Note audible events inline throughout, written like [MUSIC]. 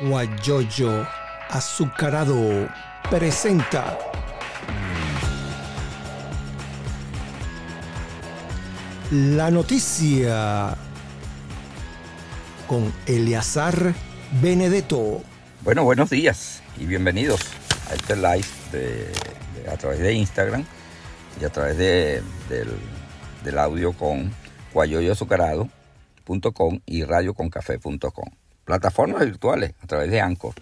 Guayoyo Azucarado presenta la noticia con Eleazar Benedetto. Bueno, buenos días y bienvenidos a este live a través de Instagram y a través de- del, del audio con guayoyoazucarado.com y radioconcafé.com. Plataformas virtuales a través de Anchor.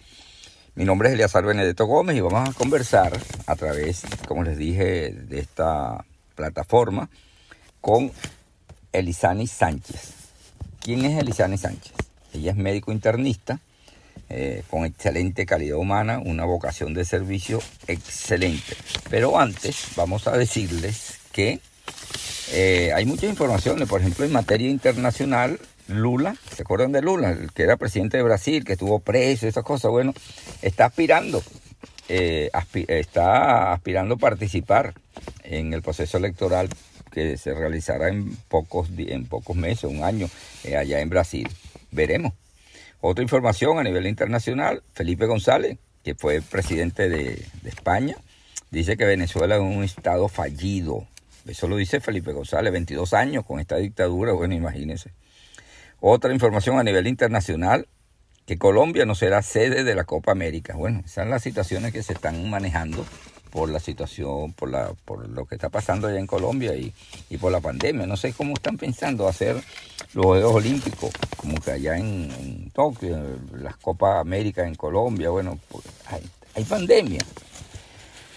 Mi nombre es Eleazar Benedetto Gómez y vamos a conversar a través, como les dije, de esta plataforma con Elisani Sánchez. ¿Quién es Elisani Sánchez? Ella es médico internista eh, con excelente calidad humana, una vocación de servicio excelente. Pero antes vamos a decirles que eh, hay muchas informaciones, por ejemplo, en materia internacional, Lula, ¿se acuerdan de Lula? Que era presidente de Brasil, que estuvo preso, esas cosas, bueno, está aspirando, eh, está aspirando a participar en el proceso electoral que se realizará en pocos, en pocos meses, un año, eh, allá en Brasil. Veremos. Otra información a nivel internacional, Felipe González, que fue presidente de, de España, dice que Venezuela es un estado fallido. Eso lo dice Felipe González, 22 años con esta dictadura, bueno, imagínense. Otra información a nivel internacional, que Colombia no será sede de la Copa América. Bueno, esas son las situaciones que se están manejando por la situación, por, la, por lo que está pasando allá en Colombia y, y por la pandemia. No sé cómo están pensando hacer los Juegos Olímpicos, como que allá en, Tokio, las Copas América en Colombia. Bueno, pues, hay, hay pandemia.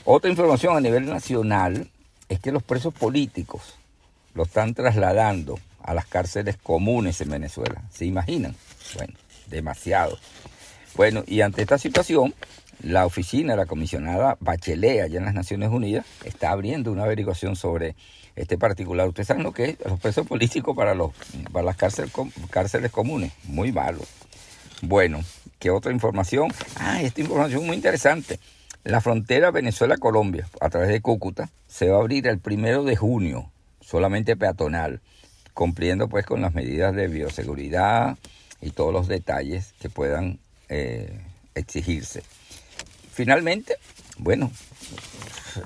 Otra información a nivel nacional es que los presos políticos lo están trasladando a las cárceles comunes en Venezuela. ¿Se imaginan? Bueno, demasiado. Bueno, y ante esta situación, la oficina de la comisionada Bachelet allá en las Naciones Unidas está abriendo una averiguación sobre este particular. Ustedes saben lo que es los presos políticos para, los, para las cárceles, com- cárceles comunes. Muy malo. Bueno, ¿qué otra información? Ah, esta información muy interesante. La frontera Venezuela-Colombia, a través de Cúcuta, se va a abrir el primero de junio, solamente peatonal, cumpliendo pues con las medidas de bioseguridad y todos los detalles que puedan eh, exigirse. Finalmente, bueno,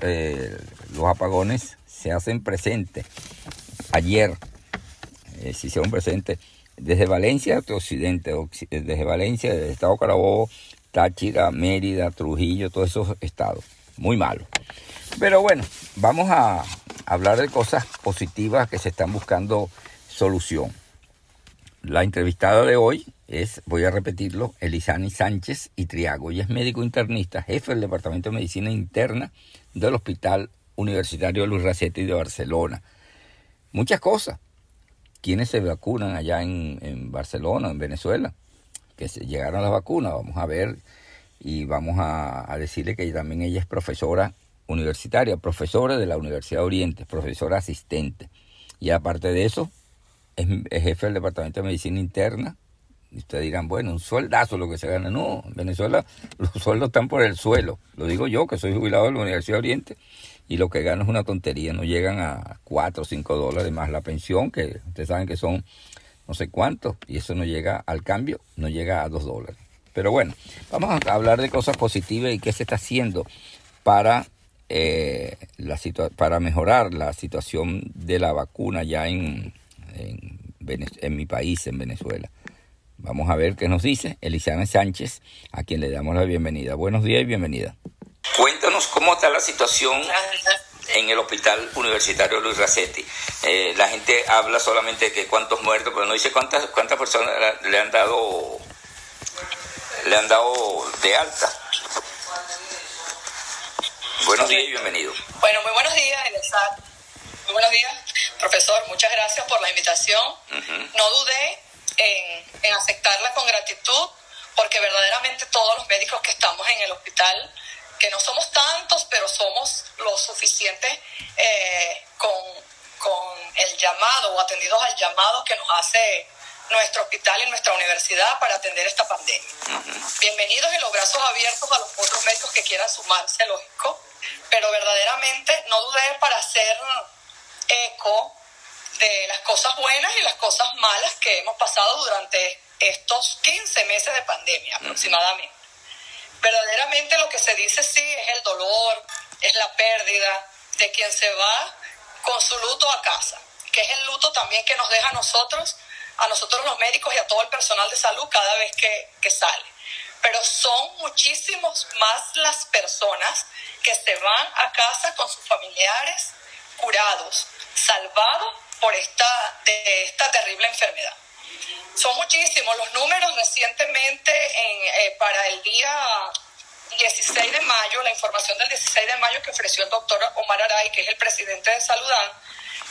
eh, los apagones se hacen presentes. Ayer eh, se hicieron presentes desde Valencia hasta Occidente, occi- eh, desde Valencia, desde el estado Carabobo, Táchira, Mérida, Trujillo, todos esos estados. Muy malo. Pero bueno, vamos a hablar de cosas positivas que se están buscando solución. La entrevistada de hoy es, voy a repetirlo, Elisani Sánchez y Triago. Ella es médico internista, jefe del Departamento de Medicina Interna del Hospital Universitario Luis Racetti de Barcelona. Muchas cosas. ¿Quiénes se vacunan allá en, en Barcelona, en Venezuela? Que llegaron las vacunas, vamos a ver. Y vamos a decirle que también ella es profesora universitaria, profesora de la Universidad de Oriente, profesora asistente. Y aparte de eso, es, jefe del Departamento de Medicina Interna. Y ustedes dirán, bueno, un sueldazo lo que se gana. No, en Venezuela [LAUGHS] los sueldos están por el suelo. Lo digo yo, que soy jubilado de la Universidad de Oriente, y lo que gano es una tontería. No llegan a 4 o 5 dólares más la pensión, que ustedes saben que son no sé cuánto, y eso no llega al cambio, no llega a 2 dólares. Pero bueno, vamos a hablar de cosas positivas y qué se está haciendo para, eh, la para mejorar la situación de la vacuna ya en, en, mi país, en Venezuela. Vamos a ver qué nos dice Elizana Sánchez, a quien le damos la bienvenida. Buenos días y bienvenida. Cuéntanos cómo está la situación en el hospital universitario Luis Racetti. Eh, la gente habla solamente de que cuántos muertos, pero no dice cuántas cuántas personas le han dado le han dado de alta. Buenos días y bienvenido. Bueno, muy buenos días, Elezar. Muy buenos días, profesor. Muchas gracias por la invitación. No dudé en, en aceptarla con gratitud, porque verdaderamente todos los médicos que estamos en el hospital, que no somos tantos, pero somos lo suficientes eh, con, con el llamado o atendidos al llamado que nos hace nuestro hospital y nuestra universidad para atender esta pandemia. Bienvenidos y los brazos abiertos a los otros médicos que quieran sumarse, lógico, pero verdaderamente no dudé para hacer eco de las cosas buenas y las cosas malas que hemos pasado durante estos 15 meses de pandemia aproximadamente. Verdaderamente lo que se dice sí es el dolor, es la pérdida de quien se va con su luto a casa, que es el luto también que nos deja a nosotros, a nosotros los médicos y a todo el personal de salud cada vez que, que sale. Pero son muchísimos más las personas que se van a casa con sus familiares curados, salvados por esta, de esta terrible enfermedad. Son muchísimos los números recientemente en, eh, para el día 16 de mayo, la información del 16 de mayo que ofreció el doctor Omar Aray, que es el presidente de Saludán,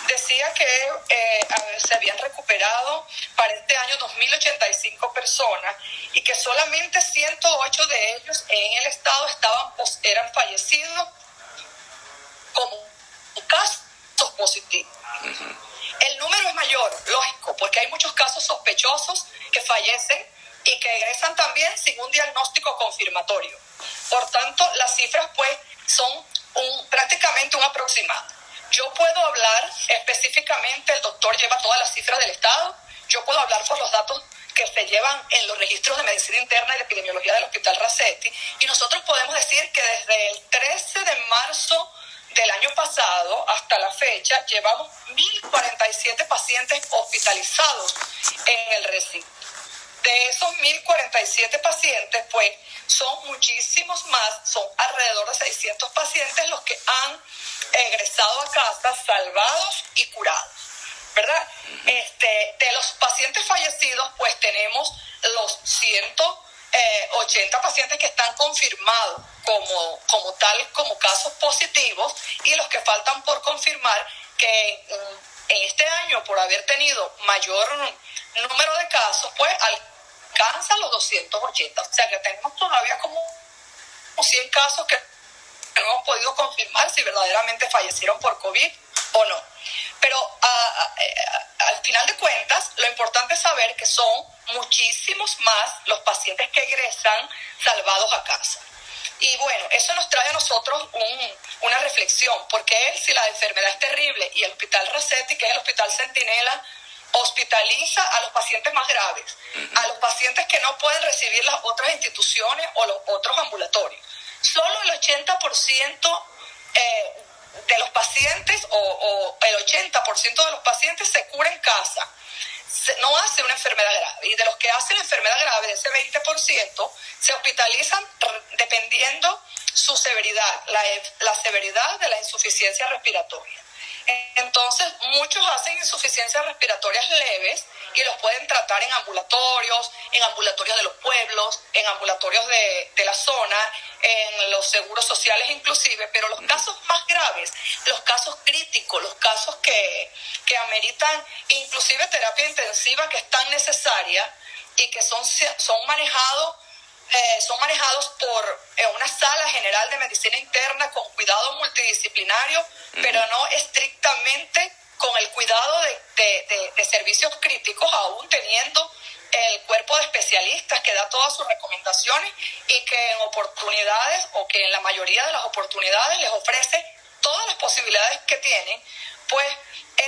decía que eh, se habían recuperado para este año 2.085 personas y que solamente 108 de ellos en el estado estaban eran fallecidos como casos positivos. El número es mayor, lógico, porque hay muchos casos sospechosos que fallecen y que egresan también sin un diagnóstico confirmatorio. Por tanto, las cifras pues son un, prácticamente un aproximado. Yo puedo hablar específicamente, el doctor lleva todas las cifras del Estado, yo puedo hablar por los datos que se llevan en los registros de medicina interna y de epidemiología del Hospital Racetti, y nosotros podemos decir que desde el 13 de marzo del año pasado hasta la fecha llevamos 1.047 pacientes hospitalizados en el recinto. De esos 1.047 pacientes, pues son muchísimos más, son alrededor de 600 pacientes los que han egresado a casa salvados y curados. ¿Verdad? Este, de los pacientes fallecidos, pues tenemos los 180 pacientes que están confirmados como, como tal, como casos positivos, y los que faltan por confirmar que en este año, por haber tenido mayor número de casos, pues alcanza los 280. O sea que tenemos todavía como 100 casos que no hemos podido confirmar si verdaderamente fallecieron por COVID o no. Pero al final de cuentas, lo importante es saber que son muchísimos más los pacientes que egresan salvados a casa. Y bueno, eso nos trae a nosotros una reflexión, porque si la enfermedad es terrible y el Hospital Racetti, que es el Hospital Centinela, hospitaliza a los pacientes más graves, a los pacientes que no pueden recibir las otras instituciones o los otros ambulatorios. Solo el 80% eh, de los pacientes o, o el 80% de los pacientes se cura en casa no hace una enfermedad grave. Y de los que hacen enfermedad grave, de ese 20%, se hospitalizan dependiendo su severidad, la, la severidad de la insuficiencia respiratoria. Entonces, muchos hacen insuficiencias respiratorias leves y los pueden tratar en ambulatorios, en ambulatorios de los pueblos, en ambulatorios de, de la zona, en los seguros sociales inclusive, pero los casos más graves, los casos críticos, los casos que, que ameritan inclusive terapia intensiva que es tan necesaria y que son, son manejados eh, son manejados por eh, una sala general de medicina interna con cuidado multidisciplinario, pero no estrictamente con el cuidado de, de, de, servicios críticos, aún teniendo el cuerpo de especialistas que da todas sus recomendaciones y que en oportunidades o que en la mayoría de las oportunidades les ofrece todas las posibilidades que tienen, pues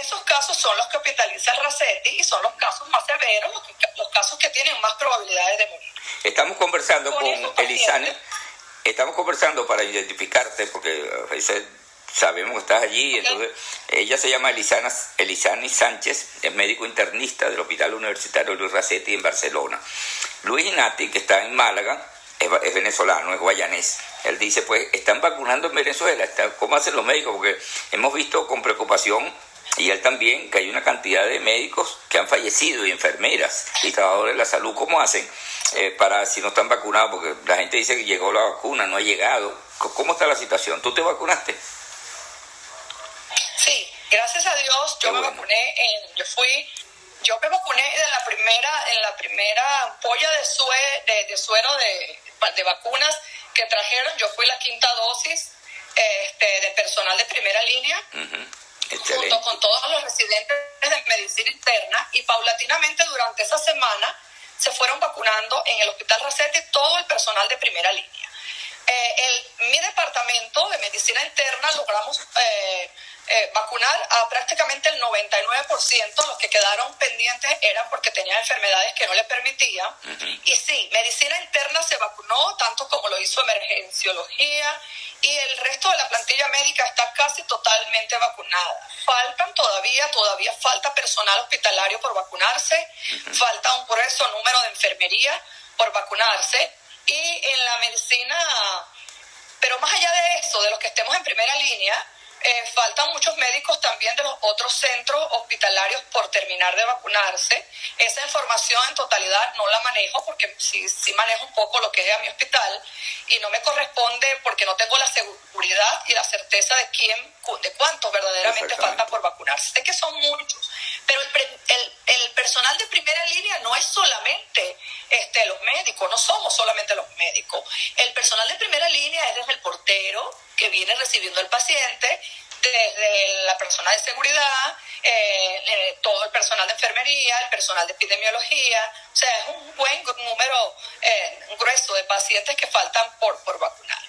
esos casos son los que hospitaliza Racetti y son los casos más severos, los, casos que tienen más probabilidades de morir. Estamos conversando con, Elisane, estamos conversando para identificarte, porque sabemos que estás allí, entonces ella se llama Elisana, Elisani Sánchez, es médico internista del Hospital Universitario Luis Racetti en Barcelona. Luis Inati, que está en Málaga, es, venezolano, es guayanés. Él dice, pues, están vacunando en Venezuela, ¿cómo hacen los médicos? Porque hemos visto con preocupación y él también que hay una cantidad de médicos que han fallecido y enfermeras y trabajadores de la salud, ¿cómo hacen eh, para si no están vacunados? Porque la gente dice que llegó la vacuna, no ha llegado. ¿Cómo está la situación? ¿Tú te vacunaste? Sí, gracias a Dios yo me vacuné, en, yo fui, yo me vacuné en la primera, en la primera ampolla de, de, suero de, de vacunas que trajeron, yo fui la quinta dosis este, de personal de primera línea junto con todos los residentes de medicina interna y paulatinamente durante esa semana se fueron vacunando en el Hospital Racetti todo el personal de primera línea. Eh, el, mi departamento de medicina interna logramos eh, eh, vacunar a prácticamente el 99%, los que quedaron pendientes eran porque tenían enfermedades que no le permitían. Y sí, medicina interna se vacunó, tanto como lo hizo emergenciología, y el resto de la plantilla médica está casi totalmente vacunada. Faltan todavía, todavía falta personal hospitalario por vacunarse, falta un grueso número de enfermería por vacunarse, y en la medicina, pero más allá de eso, de los que estemos en primera línea, eh, faltan muchos médicos también de los otros centros hospitalarios por terminar de vacunarse. Esa información en totalidad no la manejo porque sí, sí manejo un poco lo que es a mi hospital y no me corresponde porque no tengo la seguridad y la certeza de quién, de cuántos verdaderamente faltan por vacunarse. Sé que son muchos, pero el, el, el personal de primera línea no es solamente este, los médicos, no somos solamente los médicos. El personal de primera línea es desde el portero, que viene recibiendo al paciente, desde la persona de seguridad, eh, eh, todo el personal de enfermería, el personal de epidemiología, o sea, es un buen número eh, grueso de pacientes que faltan por, por vacunar.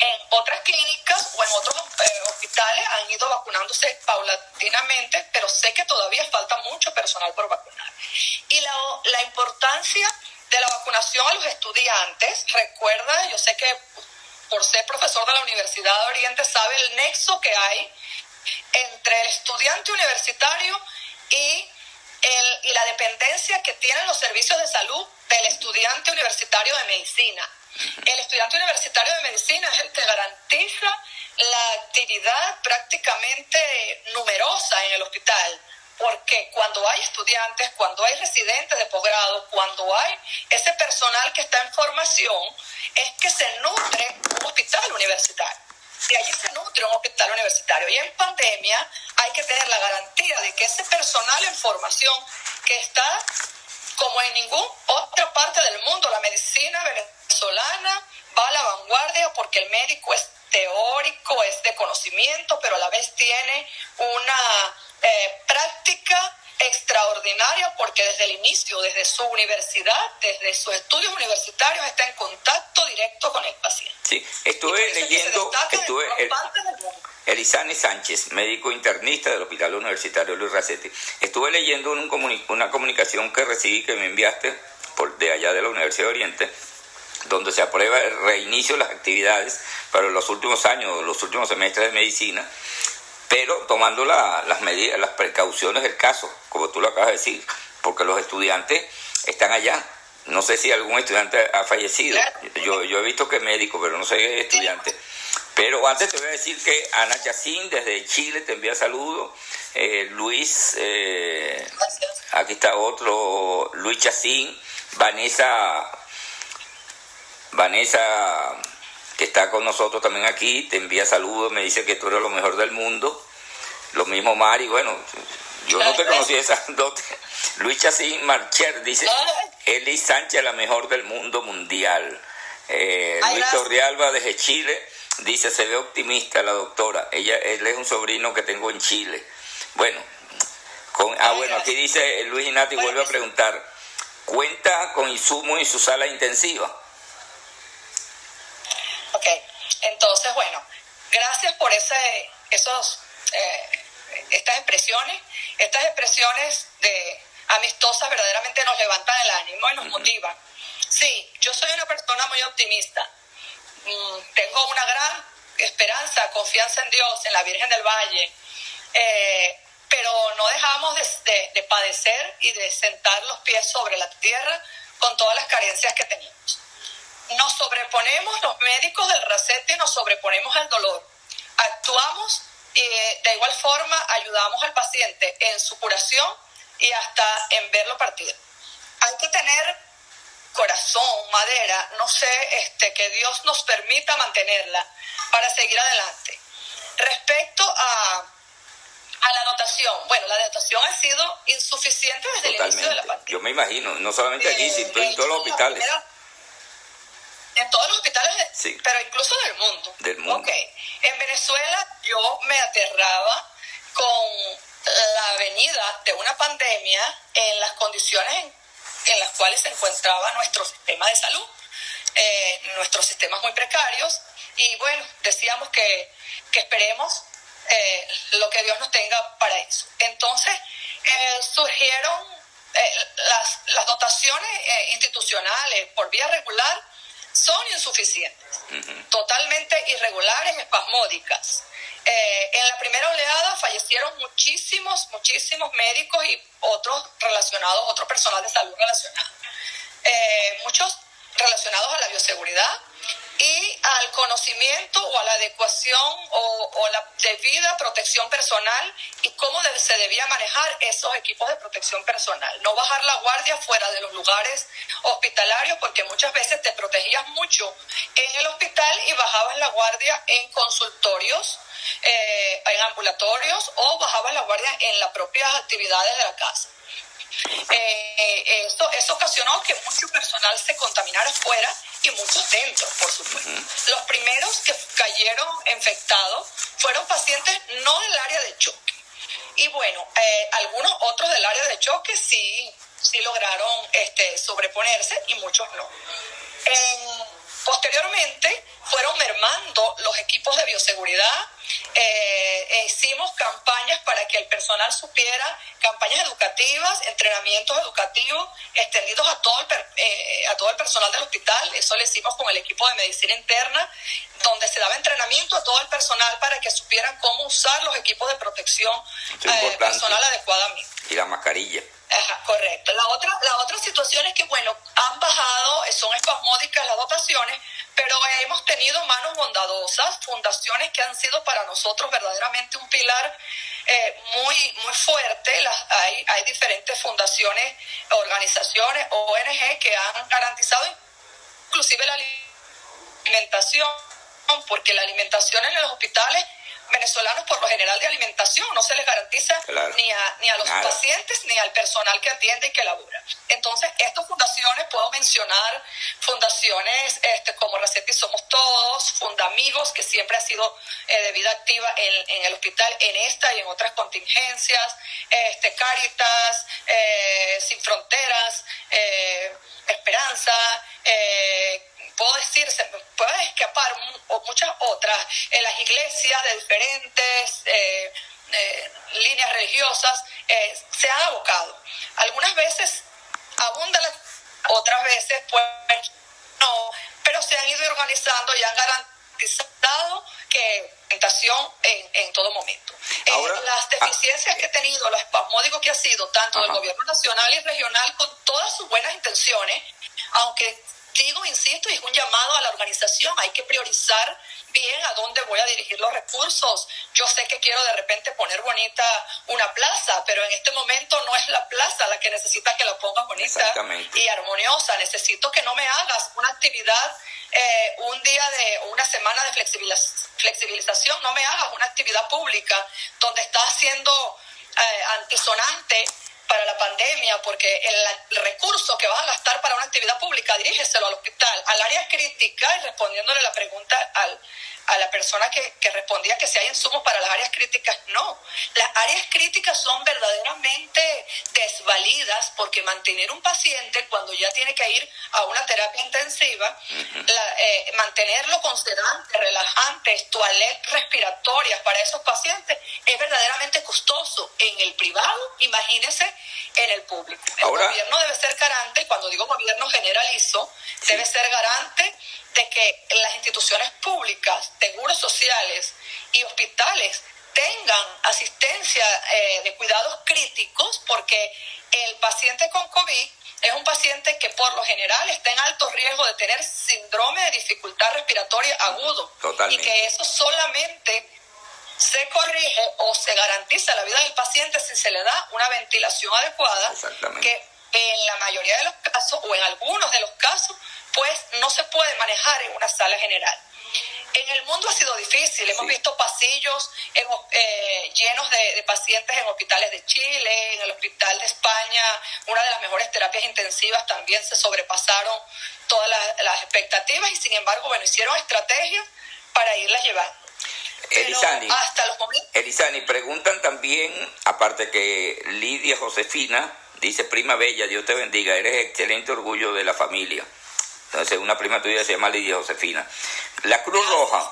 en otras clínicas o en otros hospitales han ido vacunándose paulatinamente, pero sé que todavía falta mucho personal por vacunar. Y la, la importancia de la vacunación a los estudiantes, recuerda, yo sé que por ser profesor de la Universidad de Oriente, sabe el nexo que hay entre el estudiante universitario y, el, y la dependencia que tienen los servicios de salud del estudiante universitario de medicina. El estudiante universitario de medicina es el que garantiza la actividad prácticamente numerosa en el hospital porque cuando hay estudiantes, cuando hay residentes de posgrado, cuando hay ese personal que está en formación, es que se nutre un hospital universitario. De allí se nutre un hospital universitario. Y en pandemia hay que tener la garantía de que ese personal en formación que está como en ninguna otra parte del mundo, la medicina venezolana va a la vanguardia porque el médico es teórico, es de conocimiento, pero a la vez tiene una eh, práctica extraordinaria porque desde el inicio, desde su universidad, desde sus estudios universitarios, está en contacto directo con el paciente. Sí, estuve leyendo, estuve Elizane Sánchez, médico internista del Hospital Universitario Luis Racetti. Estuve leyendo una comunicación que recibí que me enviaste por de allá de la Universidad de Oriente, donde se aprueba el reinicio de las actividades para los últimos años, los últimos semestres de medicina, pero tomando las medidas, las precauciones del caso, como tú lo acabas de decir, porque los estudiantes están allá. No sé si algún estudiante ha fallecido. Yo, yo he visto que es médico, pero no sé estudiante. Pero antes te voy a decir que Ana Yacín desde Chile te envía saludos. Eh, Luis, eh, aquí está otro, Luis Chacín, Vanessa, Vanessa que está con nosotros también aquí, te envía saludos, me dice que tú eres lo mejor del mundo. Lo mismo Mari, bueno, yo no te conocí esa [LAUGHS] dote. Luis Chacín Marcher dice, Eli Sánchez la mejor del mundo mundial. Eh, Luis Torrealba desde Chile dice, se ve optimista la doctora. Ella, él es un sobrino que tengo en Chile. Bueno, con, ah, bueno, aquí dice Luis Inati, vuelve a preguntar, ¿cuenta con insumos en su sala intensiva? Ok, entonces, bueno, gracias por ese, esos, eh, estas expresiones. Estas expresiones de amistosas verdaderamente nos levantan el ánimo y nos motivan. Sí, yo soy una persona muy optimista. Mm, tengo una gran esperanza, confianza en Dios, en la Virgen del Valle. Eh, pero no dejamos de, de, padecer y de sentar los pies sobre la tierra con todas las carencias que tenemos nos sobreponemos, los médicos del RACETE nos sobreponemos al dolor. Actuamos y de igual forma ayudamos al paciente en su curación y hasta en verlo partir. Hay que tener corazón, madera, no sé, este, que Dios nos permita mantenerla para seguir adelante. Respecto a, a la dotación, bueno, la dotación ha sido insuficiente desde el inicio de la pandemia. Yo me imagino, no solamente allí, sino en todos los hospitales en todos los hospitales, pero incluso del mundo. Del mundo. En Venezuela yo me aterraba con la venida de una pandemia en las condiciones en, las cuales se encontraba nuestro sistema de salud, eh, nuestros sistemas muy precarios, y bueno, decíamos que, que esperemos eh, lo que Dios nos tenga para eso. Entonces, eh, surgieron las, las, dotaciones institucionales por vía regular son insuficientes, totalmente irregulares, espasmódicas. Eh, en la primera oleada fallecieron muchísimos, muchísimos médicos y otros relacionados, otro personal de salud relacionado. Eh, muchos relacionados a la bioseguridad y al conocimiento o a la adecuación o, la debida protección personal y cómo se debía manejar esos equipos de protección personal. No bajar la guardia fuera de los lugares hospitalarios porque muchas veces te protegías mucho en el hospital y bajabas la guardia en consultorios eh, en ambulatorios o bajabas la guardia en las propias actividades de la casa. Eh, esto, eso ocasionó que mucho personal se contaminara fuera y muchos dentro, por supuesto. Los primeros que cayeron infectados fueron pacientes no del área de choque. Y bueno, eh, algunos otros del área de choque sí, sí lograron este, sobreponerse y muchos no. posteriormente fueron mermando los equipos de bioseguridad eh, hicimos campañas para que el personal supiera, campañas educativas, entrenamientos educativos extendidos a todo, el, eh, a todo el personal del hospital. Eso lo hicimos con el equipo de medicina interna, donde se daba entrenamiento a todo el personal para que supieran cómo usar los equipos de protección eh, personal adecuadamente. Y la mascarilla. Ajá, correcto. La otra, la otra situación es que, bueno, han bajado, son espasmódicas las dotaciones, pero hemos tenido manos bondadosas, fundaciones que han sido para nosotros verdaderamente un pilar eh, muy, muy fuerte. Las, hay, hay diferentes fundaciones, organizaciones, ONG que han garantizado inclusive la alimentación, porque la alimentación en los hospitales venezolanos por lo general de alimentación no se les garantiza ni, a, ni a los pacientes ni al personal que atiende y que labora. Entonces, estas fundaciones, puedo mencionar fundaciones este, como Receta y Somos Todos, Fundamigos, que siempre ha sido eh, de vida activa en, en, el hospital en esta y en otras contingencias, este, Caritas, eh, Sin Fronteras, eh, Esperanza, eh, puedo decir, se puede escapar muchas otras, en las iglesias de diferentes eh, eh, líneas religiosas eh, se han abocado. Algunas veces abunda, otras veces pues no, pero se han ido organizando y han garantizado que tentación en, en todo momento. las deficiencias que ha tenido, los espasmódicos que ha sido tanto del gobierno nacional y regional con todas sus buenas intenciones, aunque digo, insisto, y es un llamado a la organización, hay que priorizar bien a dónde voy a dirigir los recursos. Yo sé que quiero de repente poner bonita una plaza, pero en este momento no es la plaza la que necesita que la ponga bonita y armoniosa. Necesito que no me hagas una actividad eh, un día de una semana de flexibilización, no me hagas una actividad pública donde estás haciendo eh, antisonante para la pandemia, porque el, recurso que vas a gastar para una actividad pública, dirígeselo al hospital, al área crítica, y respondiéndole la pregunta al, a la persona que, que, respondía que si hay insumos para las áreas críticas, no. Las áreas críticas son verdaderamente desvalidas porque mantener un paciente cuando ya tiene que ir a una terapia intensiva, la, eh, mantenerlo con sedantes, relajantes, toaletas respiratorias para esos pacientes es verdaderamente costoso. En el privado, imagínese en el público. El gobierno debe ser garante, cuando digo gobierno generalizo, debe ser garante de que las instituciones públicas, seguros sociales y hospitales tengan asistencia eh, de cuidados críticos porque el paciente con COVID es un paciente que por lo general está en alto riesgo de tener síndrome de dificultad respiratoria agudo y que eso solamente se corrige o se garantiza la vida del paciente si se le da una ventilación adecuada que en la mayoría de los casos o en algunos de los casos pues no se puede manejar en una sala general. En el mundo ha sido difícil, hemos visto pasillos eh, llenos de, pacientes en hospitales de Chile, en el hospital de España, una de las mejores terapias intensivas también se sobrepasaron todas las, expectativas y sin embargo, bueno, hicieron estrategias para irlas llevando. Elizani, hasta los momentos... Elizani, preguntan también, aparte que Lidia Josefina dice, prima bella, Dios te bendiga, eres excelente orgullo de la familia. Entonces, una prima tuya se llama Lidia Josefina. La Cruz Roja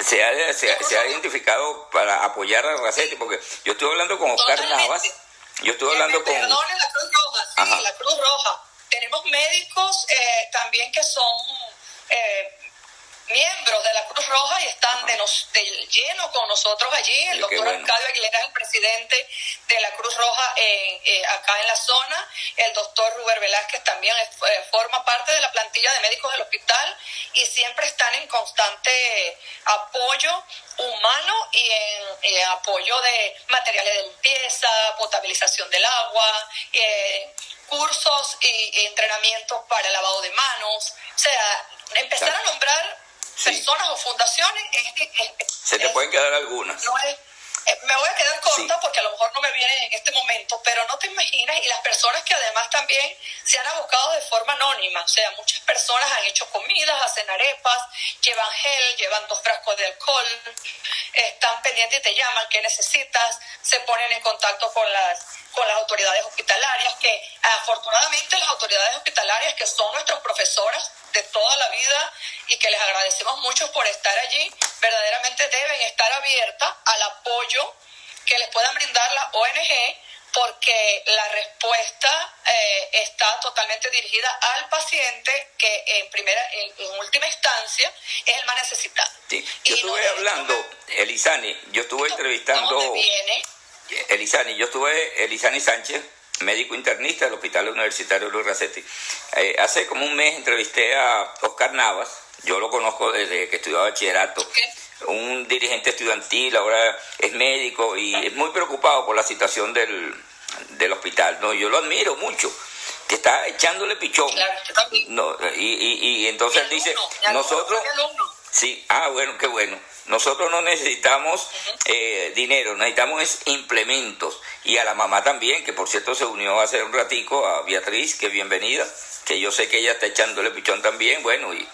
se ha, se, ha identificado para apoyar a Racetti, porque yo estuve hablando con Oscar Navas, yo estuve hablando con... Perdone, la Cruz Roja, sí, la Cruz Roja. Tenemos médicos eh, también que son... Eh, miembros de la Cruz Roja y están de, nos, de lleno con nosotros allí. El doctor Arcadio Aguilera es el presidente de la Cruz Roja en, eh, acá en la zona. El doctor Ruber Velázquez también eh, forma parte de la plantilla de médicos del hospital y siempre están en constante apoyo humano y en, apoyo de materiales de limpieza, potabilización del agua, eh, cursos y, entrenamientos para lavado de manos. O sea, empezar a nombrar personas o fundaciones. Se te pueden quedar algunas. Eh, me voy a quedar corta porque a lo mejor no me viene en este momento, pero no te imaginas, y las personas que además también se han abocado de forma anónima, o sea, muchas personas han hecho comidas, hacen arepas, llevan gel, llevan dos frascos de alcohol, están pendientes y te llaman, ¿qué necesitas? Se ponen en contacto con las con las autoridades hospitalarias, que afortunadamente las autoridades hospitalarias, que son nuestros profesores de toda la vida y que les agradecemos mucho por estar allí, verdaderamente deben estar abiertas al apoyo que les puedan brindar las ONG porque la respuesta eh, está totalmente dirigida al paciente que en primera en, última instancia es el más necesitado. Yo estuve hablando, Elisani, yo estuve entrevistando... Viene, Elisani, yo estuve, Elisani Sánchez, médico internista del Hospital Universitario Luis Racetti. Eh, hace como un mes entrevisté a Oscar Navas, yo lo conozco desde que estudiaba bachillerato, un dirigente estudiantil, ahora es médico y es muy preocupado por la situación del, del hospital. ¿no? Yo lo admiro mucho que está echándole pichón. no, y, y, y entonces él dice, nosotros... Sí, ah, bueno, qué bueno. Nosotros no necesitamos eh, dinero, necesitamos implementos. Y a la mamá también, que por cierto se unió hace un ratico, a Beatriz, que bienvenida, que yo sé que ella está echándole pichón también, bueno, y,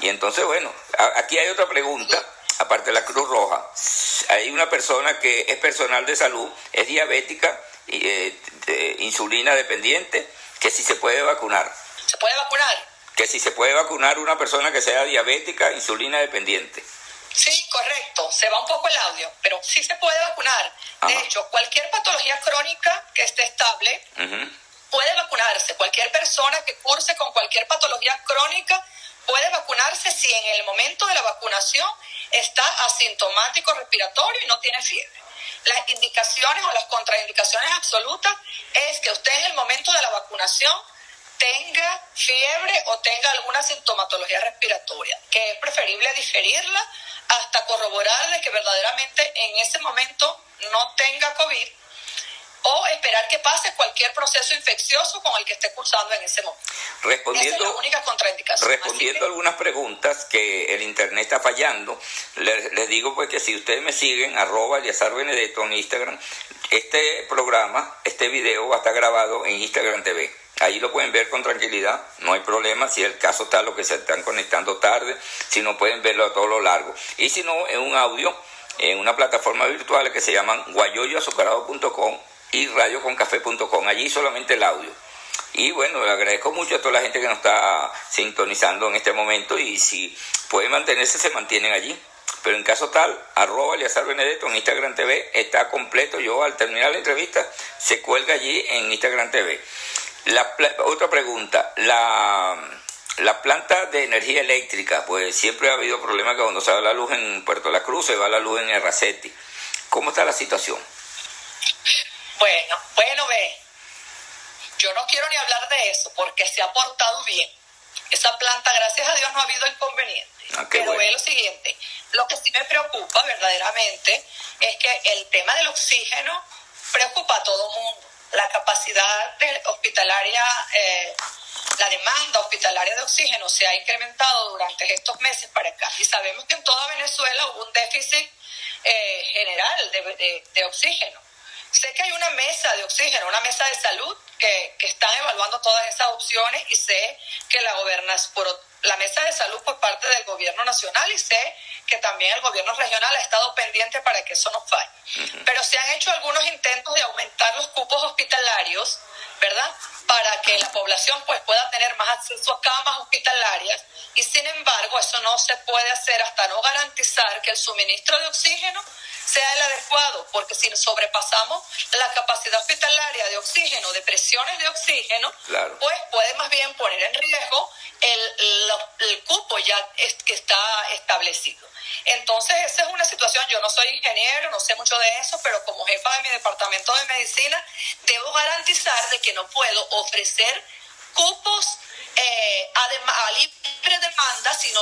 y entonces, bueno, aquí hay otra pregunta, aparte de la Cruz Roja. Hay una persona que es personal de salud, es diabética, eh, insulina dependiente, que si se puede vacunar. ¿Se puede vacunar? Que si se puede vacunar una persona que sea diabética, insulina dependiente. Sí, correcto. Se va un poco el audio, pero sí se puede vacunar. De hecho, cualquier patología crónica que esté estable puede vacunarse. Cualquier persona que curse con cualquier patología crónica puede vacunarse si en el momento de la vacunación está asintomático respiratorio y no tiene fiebre. Las indicaciones o las contraindicaciones absolutas es que usted en el momento de la vacunación tenga fiebre o tenga alguna sintomatología respiratoria, que es preferible diferirla hasta corroborar de que verdaderamente en ese momento no tenga COVID o esperar que pase cualquier proceso infeccioso con el que esté cursando en ese momento. Respondiendo, Esa es la única contraindicación. Respondiendo algunas preguntas que el internet está fallando, les, digo pues que si ustedes me siguen, arroba Eliazar Benedetto en Instagram, este programa, este video va a estar grabado en Instagram TV. Ahí lo pueden ver con tranquilidad, no hay problema si el caso está lo que se están conectando tarde, si no pueden verlo a todo lo largo. Y si no, en un audio, en una plataforma virtual que se llaman guayoyoazucarado.com y radioconcafé.com, allí solamente el audio. Y bueno, le agradezco mucho a toda la gente que nos está sintonizando en este momento y si pueden mantenerse, se mantienen allí. Pero en caso tal, arroba Eliazar Benedetto en Instagram TV está completo. Yo al terminar la entrevista se cuelga allí en Instagram TV. La, otra pregunta, la, la planta de energía eléctrica, pues siempre ha habido problemas que cuando se va la luz en Puerto La Cruz, se va la luz en Erracetti. ¿Cómo está la situación? Bueno, bueno, ve, yo no quiero ni hablar de eso porque se ha portado bien. Esa planta, gracias a Dios, no ha habido inconveniente. Ah, Pero ve lo siguiente, lo que sí me preocupa verdaderamente es que el tema del oxígeno preocupa a todo mundo la capacidad hospitalaria, eh, la demanda hospitalaria de oxígeno se ha incrementado durante estos meses para acá. Y sabemos que en toda Venezuela hubo un déficit eh, general de, oxígeno. Sé que hay una mesa de oxígeno, una mesa de salud que, que están evaluando todas esas opciones y sé que la gobernación, la mesa de salud por parte del gobierno nacional y sé que también el gobierno regional ha estado pendiente para que eso no falle. Pero se han hecho algunos intentos de aumentar los cupos hospitalarios ¿verdad? Para que la población pues pueda tener más acceso a camas hospitalarias. Y sin embargo eso no se puede hacer hasta no garantizar que el suministro de oxígeno sea el adecuado, porque si sobrepasamos la capacidad hospitalaria de oxígeno, de presiones de oxígeno, pues puede más bien poner en riesgo el, el cupo ya que está establecido. Entonces, esa es una situación, yo no soy ingeniero, no sé mucho de eso, pero como jefa de mi departamento de medicina, debo garantizar de que no puedo ofrecer cupos eh, a, a libre demanda, sino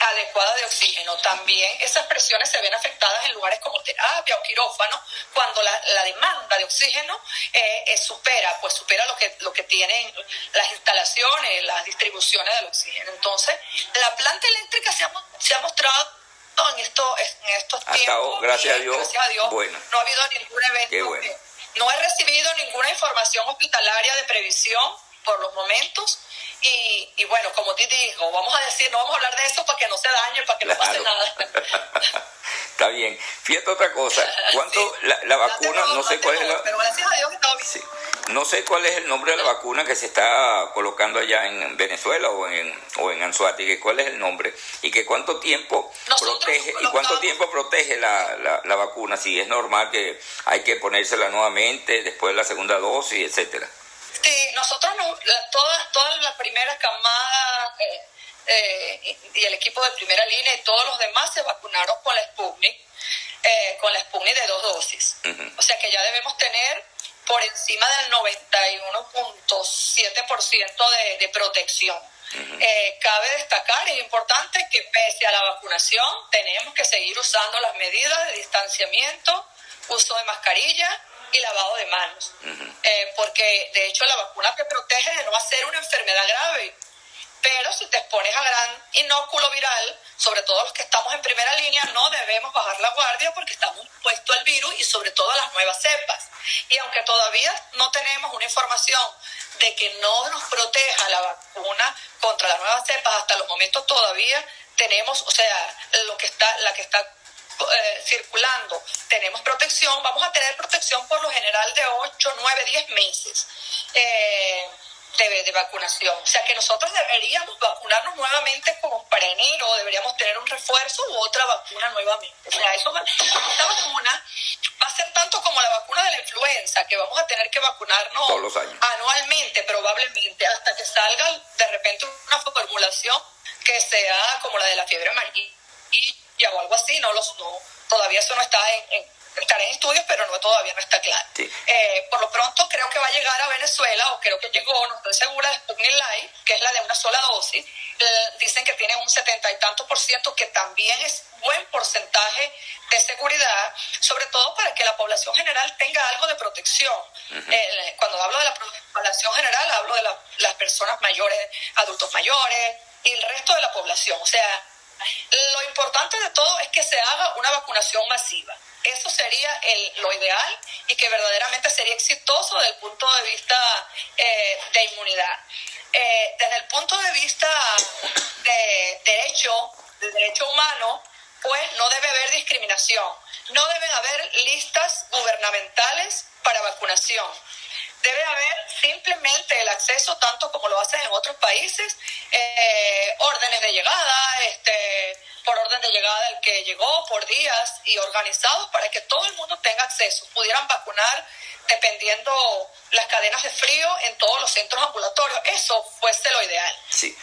adecuada de oxígeno. También esas presiones se ven afectadas en lugares como terapia o quirófano cuando la, demanda de oxígeno eh, eh, supera, pues supera lo que, lo que tienen las instalaciones, las distribuciones del oxígeno. Entonces, la planta eléctrica se ha, se ha mostrado en, esto, en estos tiempos. gracias a Dios. Gracias a Dios. Bueno. No ha habido ningún evento. No he recibido ninguna información hospitalaria de previsión por los momentos y, y, bueno, como te digo, vamos a decir, no vamos a hablar de eso para que no se dañe, para que no pase nada. [LAUGHS] Está bien. Fíjate otra cosa. ¿Cuánto la, vacuna, no, sé cuál es la... Pero gracias a Dios que bien. No sé cuál es el nombre de la vacuna que se está colocando allá en Venezuela o en, o en Anzuategui. ¿Cuál es el nombre? Y que cuánto tiempo protege y cuánto tiempo protege la, la, la vacuna. Si es normal que hay que ponérsela nuevamente después de la segunda dosis, etcétera. Sí, nosotros toda, toda la primera camada eh, eh, y el equipo de primera línea y todos los demás se vacunaron con la Sputnik, eh, con la Sputnik de dos dosis. O sea que ya debemos tener por encima del 91.7% de, de protección. cabe destacar, es importante que pese a la vacunación tenemos que seguir usando las medidas de distanciamiento, uso de mascarilla y lavado de manos. Eh, porque de hecho la vacuna te protege de no hacer una enfermedad grave. Pero si te expones a gran inóculo viral, sobre todo los que estamos en primera línea, no debemos bajar la guardia porque estamos expuestos al virus y sobre todo a las nuevas cepas. Y aunque todavía no tenemos una información de que no nos proteja la vacuna contra las nuevas cepas, hasta los momentos todavía tenemos, o sea, lo que está, la que está eh, circulando tenemos protección, vamos a tener protección por lo general de 8, 9, 10 meses eh, de, vacunación. O sea que nosotros deberíamos vacunarnos nuevamente como para enero, deberíamos tener un refuerzo u otra vacuna nuevamente. O sea, eso, esta vacuna va a ser tanto como la vacuna de la influenza, que vamos a tener que vacunarnos anualmente, probablemente, hasta que salga de repente una formulación que sea como la de la fiebre amarilla o algo así, no los, no, todavía eso no está en, estará en estudios, pero no todavía no está claro. Eh, por lo pronto creo que va a llegar a Venezuela, o creo que llegó, no estoy segura, de Sputnik Light, que es la de una sola dosis. Eh, dicen que tiene un setenta y tantos por ciento, que también es buen porcentaje de seguridad, sobre todo para que la población general tenga algo de protección. Eh, cuando hablo de la población general, hablo de las personas mayores, adultos mayores y el resto de la población. O sea, lo importante de todo es que se haga una vacunación masiva. Eso sería el, lo ideal y que verdaderamente sería exitoso desde el punto de vista eh, de inmunidad. Eh, desde el punto de vista de derecho, de derecho humano, pues no debe haber discriminación. No deben haber listas gubernamentales para vacunación debe haber simplemente el acceso, tanto como lo hacen en otros países, eh, órdenes de llegada, este, por orden de llegada del que llegó, por días y organizados para que todo el mundo tenga acceso. Pudieran vacunar dependiendo las cadenas de frío en todos los centros ambulatorios. Eso fuese lo ideal.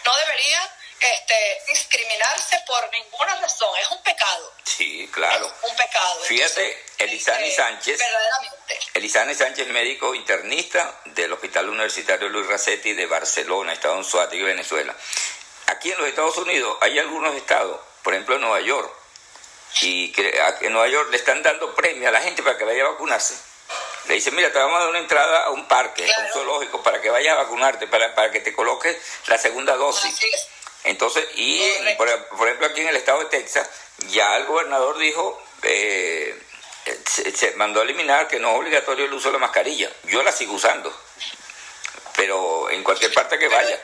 No debería este, discriminarse por ninguna razón. Es un pecado. Sí, claro. un pecado. Fíjate, Elisani este, Sánchez. Verdaderamente. Sánchez, médico internista del Hospital Universitario Luis Racetti de Barcelona, Estado en y Venezuela. Aquí en los Estados Unidos hay algunos estados, por ejemplo en Nueva York, y que en Nueva York le están dando premio a la gente para que vaya a vacunarse. Le dicen, mira, te vamos a dar una entrada a un parque, a un zoológico, para que vayas a vacunarte, para, para que te coloques la segunda dosis. Entonces, y por, ejemplo aquí en el estado de Texas, ya el gobernador dijo, eh, se, mandó a eliminar que no es obligatorio el uso de la mascarilla. Yo la sigo usando, pero en cualquier parte que vaya.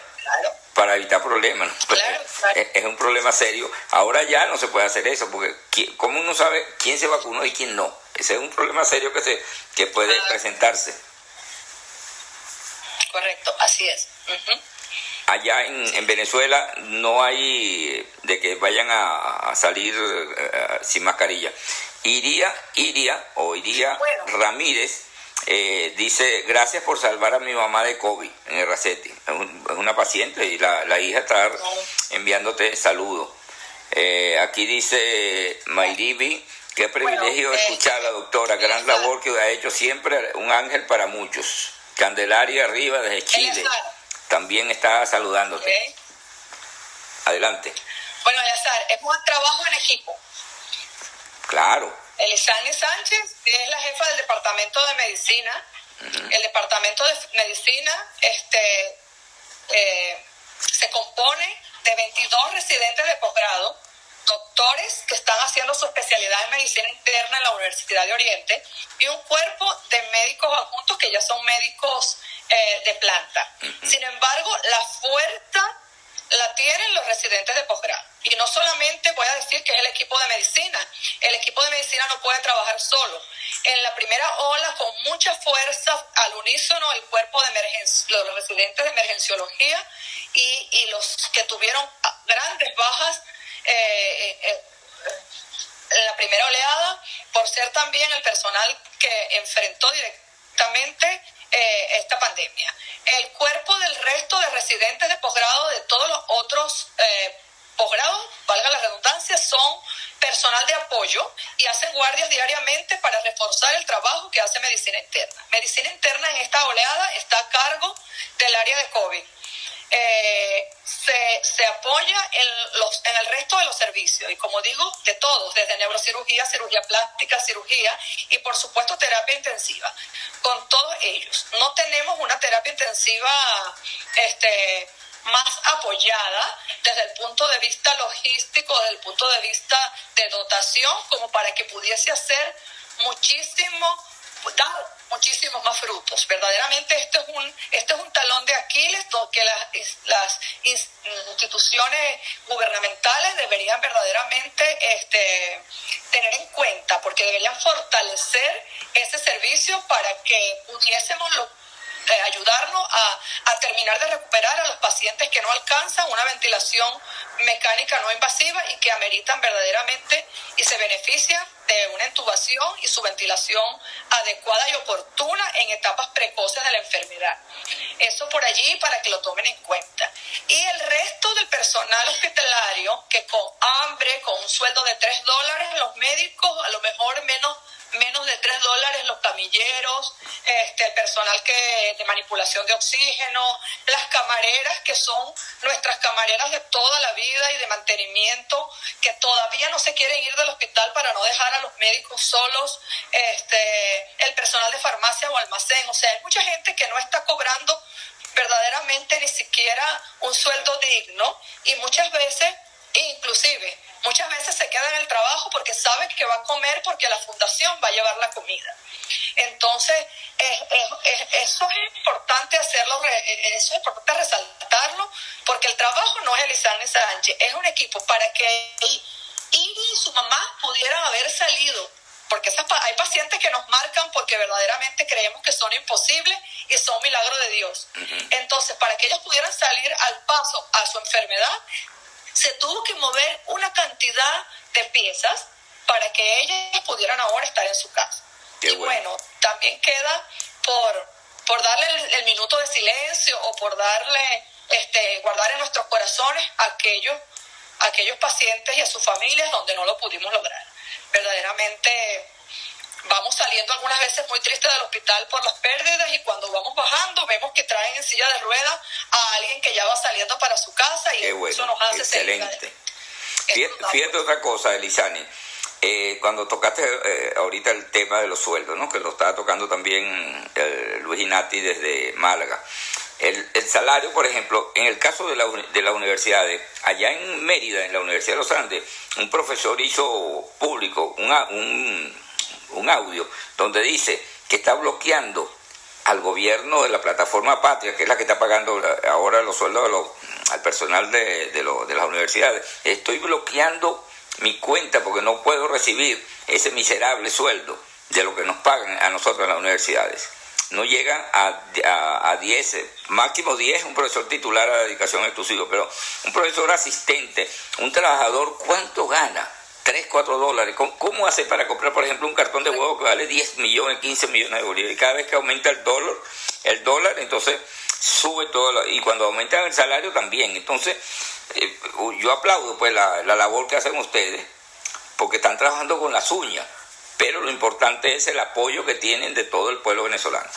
Para evitar problemas. Es, un problema serio. Ahora ya no se puede hacer eso, porque ¿cómo uno sabe quién se vacunó y quién no? Ese es un problema serio que, se, que puede presentarse. Correcto, así es. Allá en, Venezuela no hay de que vayan a, salir eh, sin mascarilla. Iría, iría o iría Ramírez eh, dice, gracias por salvar a mi mamá de COVID en el Racetti. Es, una paciente y la, hija está enviándote saludos. Eh, aquí dice Mayribi, qué privilegio escuchar a la doctora, gran labor que ha hecho siempre, un ángel para muchos. Candelaria Arriba desde Chile también está saludándote. Adelante. Bueno, Yazar, es un trabajo en equipo. Claro. Elisane Sánchez es la jefa del Departamento de Medicina. El Departamento de Medicina este, eh, se compone de 22 residentes de posgrado, doctores que están haciendo su especialidad en medicina interna en la Universidad de Oriente y un cuerpo de médicos adjuntos que ya son médicos eh, de planta. Sin embargo, la fuerza la tienen los residentes de posgrado. Y no solamente voy a decir que es el equipo de medicina, el equipo de medicina no puede trabajar solo. En la primera ola, con mucha fuerza, al unísono, el cuerpo de emergencia, los residentes de emergenciología y, los que tuvieron grandes bajas eh, eh, en la primera oleada, por ser también el personal que enfrentó directamente eh, esta pandemia. El cuerpo del resto de residentes de posgrado de todos los otros eh, posgrados, valga la redundancia, son personal de apoyo y hacen guardias diariamente para reforzar el trabajo que hace medicina interna. Medicina interna en esta oleada está a cargo del área de COVID eh, se, se, apoya en, los, en el resto de los servicios y como digo, de todos, desde neurocirugía, cirugía plástica, cirugía y por supuesto terapia intensiva. Con todos ellos, no tenemos una terapia intensiva este, más apoyada desde el punto de vista logístico, desde el punto de vista de dotación, como para que pudiese hacer muchísimo, dar muchísimos más frutos. Verdaderamente esto es un, este es un talón de Aquiles que las, las instituciones gubernamentales deberían verdaderamente este, tener en cuenta, porque deberían fortalecer ese servicio para que pudiésemos eh, ayudarnos a, terminar de recuperar a los pacientes que no alcanzan una ventilación mecánica no invasiva y que ameritan verdaderamente y se benefician de una intubación y su ventilación adecuada y oportuna en etapas precoces de la enfermedad. Eso por allí para que lo tomen en cuenta. Y el resto del personal hospitalario que con hambre, con un sueldo de 3 dólares, los médicos a lo mejor menos menos de 3 dólares los camilleros, este, el personal que, de manipulación de oxígeno, las camareras que son nuestras camareras de toda la vida y de mantenimiento, que todavía no se quieren ir del hospital para no dejar a los médicos solos, este, el personal de farmacia o almacén, o sea, hay mucha gente que no está cobrando verdaderamente ni siquiera un sueldo digno y muchas veces, inclusive, Muchas veces se queda en el trabajo porque sabe que va a comer porque la fundación va a llevar la comida. Entonces, eso es importante hacerlo, eso es importante resaltarlo, porque el trabajo no es Elizane Sánchez, es un equipo para que él y su mamá pudieran haber salido, porque hay pacientes que nos marcan porque verdaderamente creemos que son imposibles y son milagros de Dios. Entonces, para que ellos pudieran salir al paso a su enfermedad, se tuvo que mover una cantidad de piezas para que ellas pudieran ahora estar en su casa. y bueno. también queda por, por darle el, minuto de silencio o por darle, este, guardar en nuestros corazones a aquellos, aquellos pacientes y a sus familias donde no lo pudimos lograr. Verdaderamente vamos saliendo algunas veces muy tristes del hospital por las pérdidas y cuando vamos bajando vemos que traen en silla de ruedas a alguien que ya va saliendo para su casa y eso nos hace excelente. Fíjate, otra cosa, Elisani. Eh, cuando tocaste eh, ahorita el tema de los sueldos, ¿no? que lo estaba tocando también eh, Luis Inati desde Málaga. El, el, salario, por ejemplo, en el caso de, la, de las universidades, allá en Mérida, en la Universidad de los Andes, un profesor hizo público una, un, un audio donde dice que está bloqueando al gobierno de la plataforma Patria, que es la que está pagando ahora los sueldos al personal de, de, de las universidades, estoy bloqueando mi cuenta porque no puedo recibir ese miserable sueldo de lo que nos pagan a nosotros en las universidades. No llegan a 10, máximo 10 un profesor titular a dedicación exclusiva, pero un profesor asistente, un trabajador, ¿cuánto gana? 3, 4 dólares. ¿Cómo, hace para comprar, por ejemplo, un cartón de huevo que vale 10 millones, 15 millones de bolívares? Cada vez que aumenta el dólar, el dólar, entonces sube todo. y cuando aumentan el salario también. Entonces, eh, yo aplaudo pues la, la labor que hacen ustedes, porque están trabajando con las uñas. Pero lo importante es el apoyo que tienen de todo el pueblo venezolano.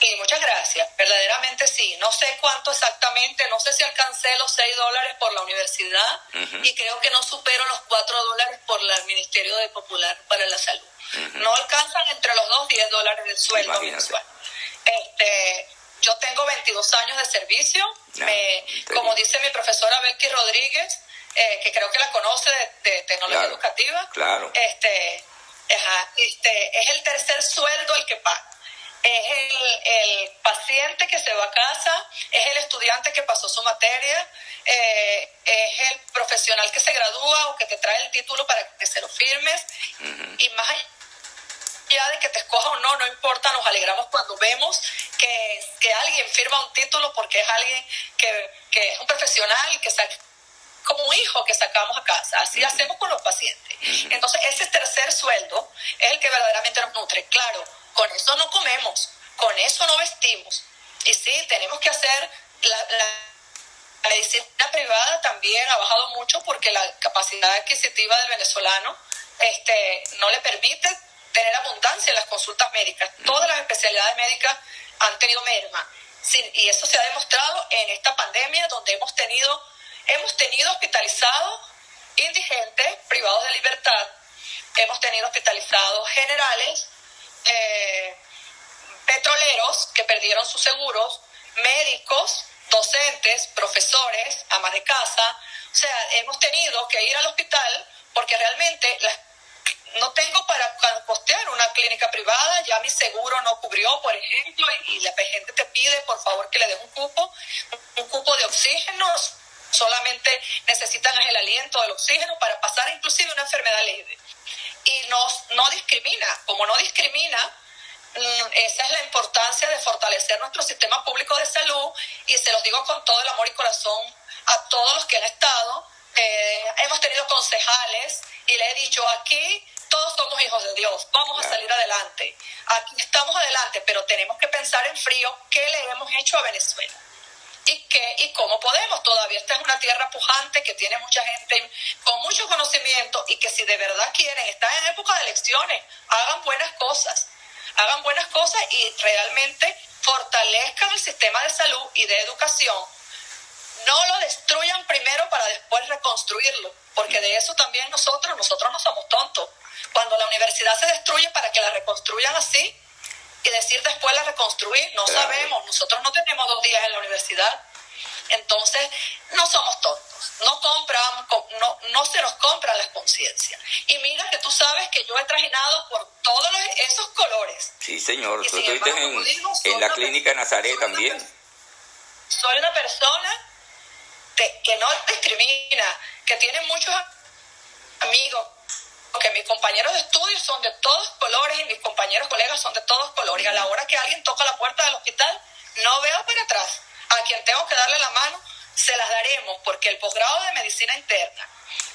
Y muchas gracias. Verdaderamente sí. No sé cuánto exactamente, no sé si alcancé los 6 dólares por la universidad y creo que no supero los 4 dólares por el Ministerio de Popular para la Salud. No alcanzan entre los 2 10 dólares de sueldo mensual. Este, yo tengo 22 años de servicio. me, como dice mi profesora Becky Rodríguez, eh, que creo que la conoce de, tecnología educativa, claro. este, este, es el tercer sueldo el que paga es el, el, paciente que se va a casa, es el estudiante que pasó su materia, eh, es el profesional que se gradúa o que te trae el título para que se lo firmes. Y más allá de que te escoja o no, no importa, nos alegramos cuando vemos que, que alguien firma un título porque es alguien que, que es un profesional, que está como un hijo que sacamos a casa. Así hacemos con los pacientes. Entonces, ese tercer sueldo es el que verdaderamente nos nutre. Claro, con eso no comemos, con eso no vestimos. Y sí, tenemos que hacer la, medicina privada también ha bajado mucho porque la capacidad adquisitiva del venezolano este, no le permite tener abundancia en las consultas médicas. Todas las especialidades médicas han tenido merma. y eso se ha demostrado en esta pandemia donde hemos tenido, hemos tenido hospitalizados indigentes, privados de libertad, hemos tenido hospitalizados generales eh, petroleros que perdieron sus seguros, médicos, docentes, profesores, amas de casa. O sea, hemos tenido que ir al hospital porque realmente no tengo para costear una clínica privada, ya mi seguro no cubrió, por ejemplo, y la gente te pide, por favor, que le des un cupo, un cupo de oxígeno, solamente necesitan el aliento del oxígeno para pasar inclusive una enfermedad leve y nos, no discrimina. Como no discrimina, mm, esa es la importancia de fortalecer nuestro sistema público de salud y se los digo con todo el amor y corazón a todos los que han estado. Eh, hemos tenido concejales y le he dicho aquí todos somos hijos de Dios, vamos a salir adelante. Aquí estamos adelante, pero tenemos que pensar en frío qué le hemos hecho a Venezuela y qué y cómo podemos. Todavía esta es una tierra pujante que tiene mucha gente con mucho conocimiento y que si de verdad quieren, están en época de elecciones, hagan buenas cosas, hagan buenas cosas y realmente fortalezcan el sistema de salud y de educación. No lo destruyan primero para después reconstruirlo, porque de eso también nosotros, nosotros no somos tontos. Cuando la universidad se destruye para que la reconstruyan así, y decir después la reconstruir, no sabemos, nosotros no tenemos dos días en la universidad, entonces no somos tontos, no compramos, no, no se nos compra la conciencia. Y mira que tú sabes que yo he trajinado por todos esos colores. Sí, señor, tú estuviste en, en, la clínica Nazaret también. soy una persona que no discrimina, que tiene muchos amigos porque mis compañeros de estudio son de todos colores y mis compañeros colegas son de todos colores. Y a la hora que alguien toca la puerta del hospital, no veo para atrás. A quien tengo que darle la mano, se las daremos, porque el posgrado de medicina interna,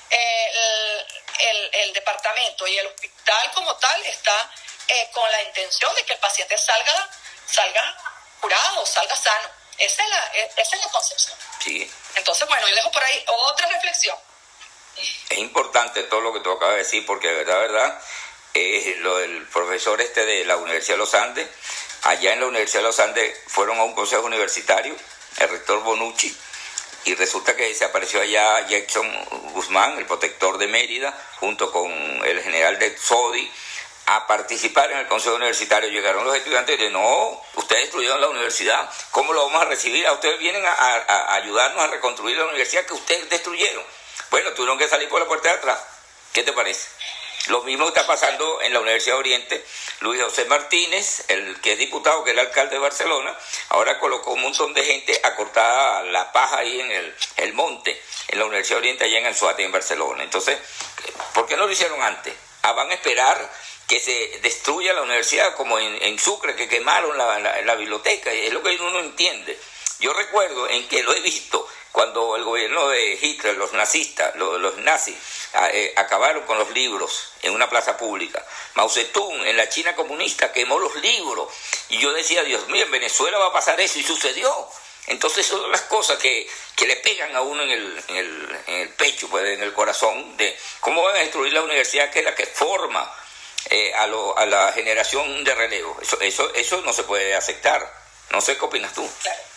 el, departamento y el hospital como tal está eh, con la intención de que el paciente salga, salga curado, salga sano. Esa es la, esa es la concepción. Sí. Entonces, bueno, yo dejo por ahí otra reflexión es importante todo lo que tú acabas de decir, porque de verdad, verdad, es lo del profesor este de la Universidad de los Andes, allá en la Universidad de los Andes fueron a un consejo universitario, el rector Bonucci, y resulta que se apareció allá Jackson Guzmán, el protector de Mérida, junto con el general de Sodi, a participar en el consejo universitario. Llegaron los estudiantes y dijeron, no, ustedes destruyeron la universidad, ¿cómo lo vamos a recibir? A ustedes vienen a ayudarnos a reconstruir la universidad que ustedes destruyeron. Bueno, tuvieron que salir por la puerta de atrás. ¿Qué te parece? Lo mismo está pasando en la Universidad de Oriente. Luis José Martínez, el que es diputado, que era alcalde de Barcelona, ahora colocó un montón de gente a cortar la paja ahí en el, el monte, en la Universidad de Oriente, allá en Anzuate, en Barcelona. Entonces, ¿por qué no lo hicieron antes? Ah, van a esperar que se destruya la universidad como en, Sucre, que quemaron la, biblioteca. Es lo que uno no entiende. Yo recuerdo en que lo he visto cuando el gobierno de Hitler, los nazistas, los, nazis, eh, acabaron con los libros en una plaza pública. Mao Zedong en la China comunista quemó los libros. Y yo decía, Dios mío, en Venezuela va a pasar eso y sucedió. Entonces son las cosas que, le pegan a uno en el, en el, en el pecho, pues, en el corazón, de cómo van a destruir la universidad que es la que forma eh, a, lo, a la generación de relevo. Eso, eso, eso no se puede aceptar. No sé qué opinas tú. Claro.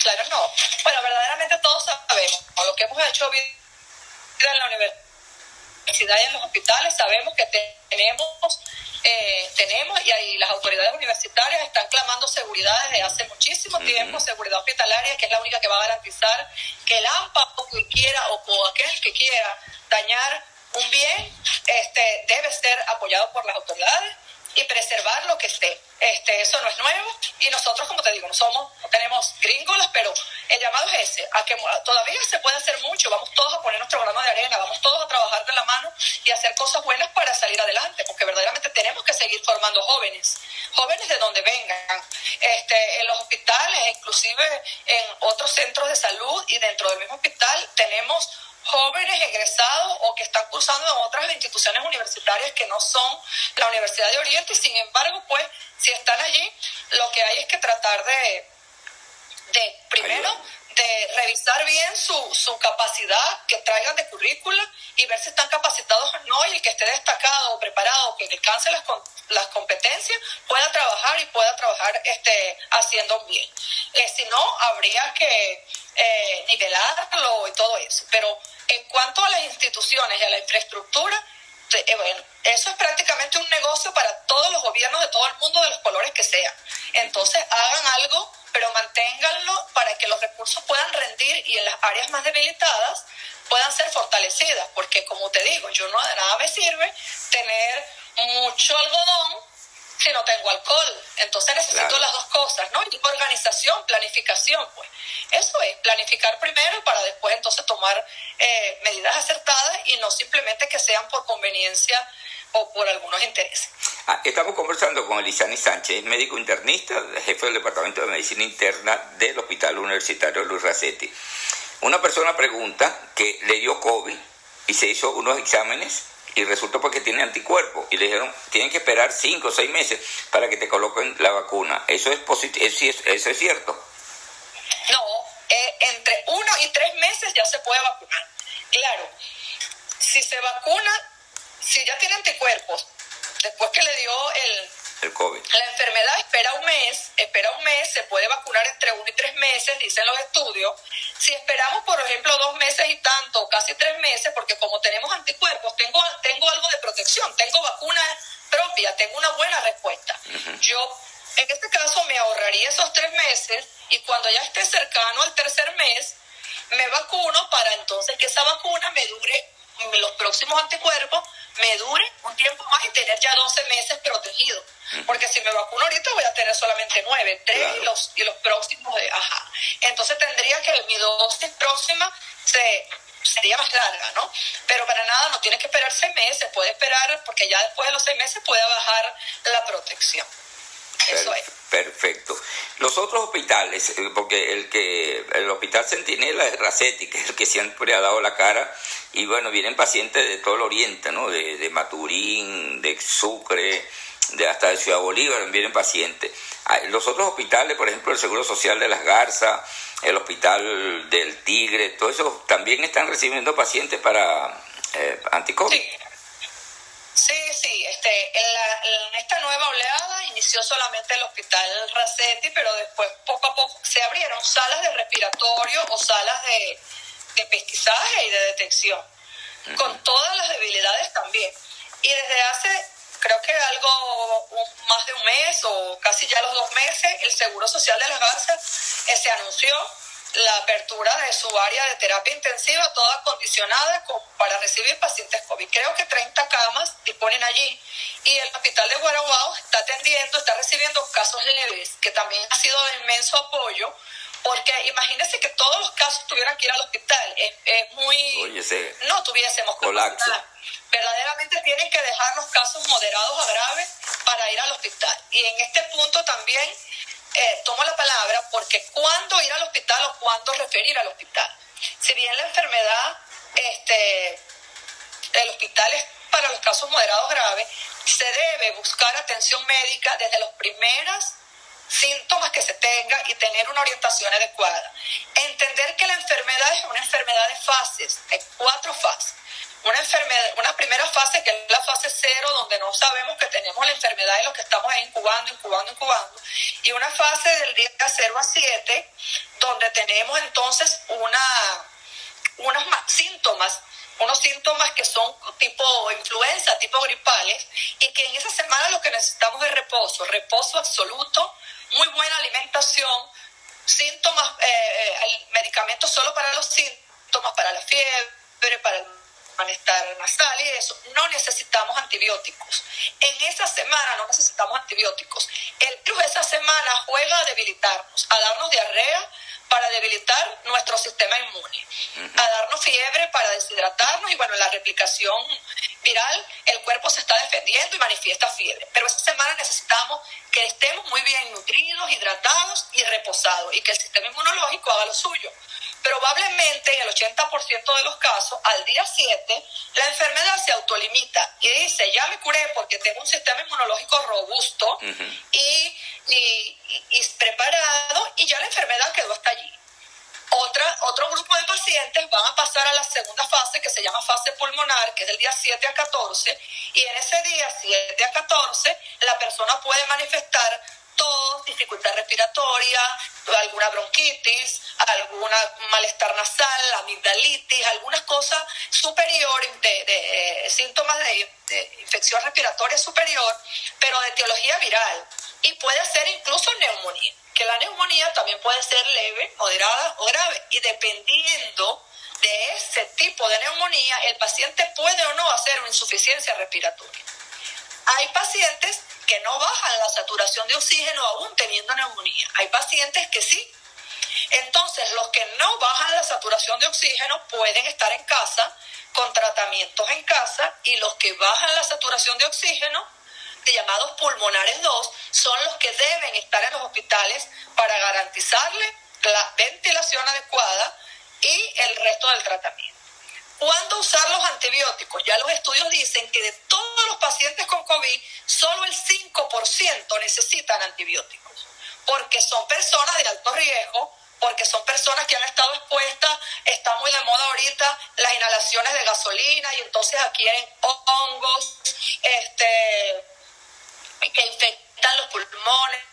Claro, no. Bueno, verdaderamente todos sabemos, lo que hemos hecho en la universidad y en los hospitales, sabemos que tenemos, eh, tenemos y ahí las autoridades universitarias están clamando seguridad desde hace muchísimo tiempo, seguridad hospitalaria, que es la única que va a garantizar que el AMPA o que quiera o aquel que quiera dañar un bien este, debe ser apoyado por las autoridades lo que esté. Este, eso no es nuevo y nosotros, como te digo, no somos, no tenemos gringolas, pero el llamado es ese, a que todavía se puede hacer mucho, vamos todos a poner nuestro grano de arena, vamos todos a trabajar de la mano y hacer cosas buenas para salir adelante, porque verdaderamente tenemos que seguir formando jóvenes, jóvenes de donde vengan, este, en los hospitales, inclusive en otros centros de salud y dentro del mismo hospital tenemos jóvenes egresados o que están cursando en otras instituciones universitarias que no son la Universidad de Oriente. Sin embargo, pues, si están allí, lo que hay es que tratar de, de primero, de revisar bien su, su capacidad que traigan de currícula y ver si están capacitados o no y el que esté destacado preparado, que alcance las, las competencias, pueda trabajar y pueda trabajar este, haciendo bien. Eh, si no, habría que eh, nivelarlo y todo eso. Pero en cuanto a las instituciones y a la infraestructura, eh, bueno, eso es prácticamente un negocio para todos los gobiernos de todo el mundo, de los colores que sean. Entonces, hagan algo, pero manténganlo para que los recursos puedan rendir y en las áreas más debilitadas puedan ser fortalecidas. Porque, como te digo, yo no de nada me sirve tener mucho algodón si no tengo alcohol. Entonces necesito las dos cosas, ¿no? Y organización, planificación, pues. Eso es, planificar primero para después entonces tomar eh, medidas acertadas y no simplemente que sean por conveniencia o por algunos intereses. Ah, estamos conversando con Elisani Sánchez, médico internista, jefe del Departamento de Medicina Interna del Hospital Universitario Luis Racetti. Una persona pregunta que le dio COVID y se hizo unos exámenes y resultó porque tiene anticuerpos y le dijeron tienen que esperar cinco o seis meses para que te coloquen la vacuna. ¿Eso es, positivo? ¿Eso es cierto? No, eh, entre uno y tres meses ya se puede vacunar. Claro, si se vacuna, si ya tiene anticuerpos, después que le dio el, el COVID. La enfermedad espera un mes, espera un mes, se puede vacunar entre uno y tres meses, dicen los estudios. Si esperamos, por ejemplo, dos meses y tanto, casi tres meses, porque como tenemos anticuerpos, tengo, tengo algo de protección, tengo vacuna propia, tengo una buena respuesta. Yo, en este caso, me ahorraría esos tres meses y cuando ya esté cercano al tercer mes, me vacuno para entonces que esa vacuna me dure los próximos anticuerpos me dure un tiempo más y tener ya 12 meses protegido. Porque si me vacuno ahorita voy a tener solamente 9, 3 y, los, y los próximos, de, ajá. Entonces tendría que mi dosis próxima se, sería más larga, ¿no? Pero para nada, no tiene que esperar 6 meses, puede esperar, porque ya después de los 6 meses puede bajar la protección. Eso es. Perfecto. Los otros hospitales, eh, porque el que el hospital Centinela es Racetti, que es el que siempre ha dado la cara, y bueno, vienen pacientes de todo el oriente, ¿no? De, de Maturín, de Sucre, de hasta de Ciudad Bolívar, vienen pacientes. Ah, los otros hospitales, por ejemplo, el Seguro Social de las Garzas, el Hospital del Tigre, todo eso también están recibiendo pacientes para eh, anticovid. Sí, sí, este, en, esta nueva oleada inició solamente el hospital Racetti, pero después poco a poco se abrieron salas de respiratorio o salas de, de pesquisaje y de detección, con todas las debilidades también. Y desde hace, creo que algo más de un mes o casi ya los dos meses, el Seguro Social de las Garzas eh, se anunció la apertura de su área de terapia intensiva, toda acondicionada para recibir pacientes COVID. Creo que 30 camas disponen allí y el hospital de Guaraguao está atendiendo, está recibiendo casos leves, que también ha sido de inmenso apoyo, porque imagínense que todos los casos tuvieran que ir al hospital. Es, muy... no tuviésemos colapso. Verdaderamente tienen que dejar los casos moderados a graves para ir al hospital. Y en este punto también eh, tomo la palabra porque cuándo ir al hospital o cuándo referir al hospital. Si bien la enfermedad, este, el hospital es para los casos moderados graves, se debe buscar atención médica desde los primeros síntomas que se tenga y tener una orientación adecuada. Entender que la enfermedad es una enfermedad de fases, de cuatro fases una enfermedad, una primera fase que es la fase cero, donde no sabemos que tenemos la enfermedad y lo que estamos incubando, incubando, incubando, y una fase del día 0 a 7, donde tenemos entonces una, unos síntomas, unos síntomas que son tipo influenza, tipo gripales, y que en esa semana lo que necesitamos es reposo, reposo absoluto, muy buena alimentación, síntomas, eh, eh medicamentos solo para los síntomas, para la fiebre, para el malestar nasal y eso, no necesitamos antibióticos. En esa semana no necesitamos antibióticos. El virus esa semana juega a debilitarnos, a darnos diarrea para debilitar nuestro sistema inmune, a darnos fiebre para deshidratarnos y bueno, la replicación viral, el cuerpo se está defendiendo y manifiesta fiebre. Pero esa semana necesitamos que estemos muy bien nutridos, hidratados y reposados y que el sistema inmunológico haga lo suyo. Probablemente en el 80% de los casos, al día 7, la enfermedad se autolimita y dice, ya me curé porque tengo un sistema inmunológico robusto y, y, preparado y ya la enfermedad quedó hasta allí. Otra, otro grupo de pacientes van a pasar a la segunda fase que se llama fase pulmonar, que es del día 7 a 14, y en ese día 7 a 14 la persona puede manifestar tos, dificultad respiratoria, alguna bronquitis, alguna malestar nasal, amigdalitis, algunas cosas superiores, de, eh, síntomas de, de, infección respiratoria superior, pero de etiología viral. Y puede ser incluso neumonía, que la neumonía también puede ser leve, moderada o grave. Y dependiendo de ese tipo de neumonía, el paciente puede o no hacer una insuficiencia respiratoria. Hay pacientes que no bajan la saturación de oxígeno aún teniendo neumonía. Hay pacientes que sí. Entonces, los que no bajan la saturación de oxígeno pueden estar en casa con tratamientos en casa y los que bajan la saturación de oxígeno, llamados pulmonares 2, son los que deben estar en los hospitales para garantizarle la ventilación adecuada y el resto del tratamiento. ¿Cuándo usar los antibióticos? Ya los estudios dicen que de todos los pacientes con COVID, solo el 5% necesitan antibióticos, porque son personas de alto riesgo, porque son personas que han estado expuestas, está muy de moda ahorita las inhalaciones de gasolina y entonces adquieren hongos este, que infectan los pulmones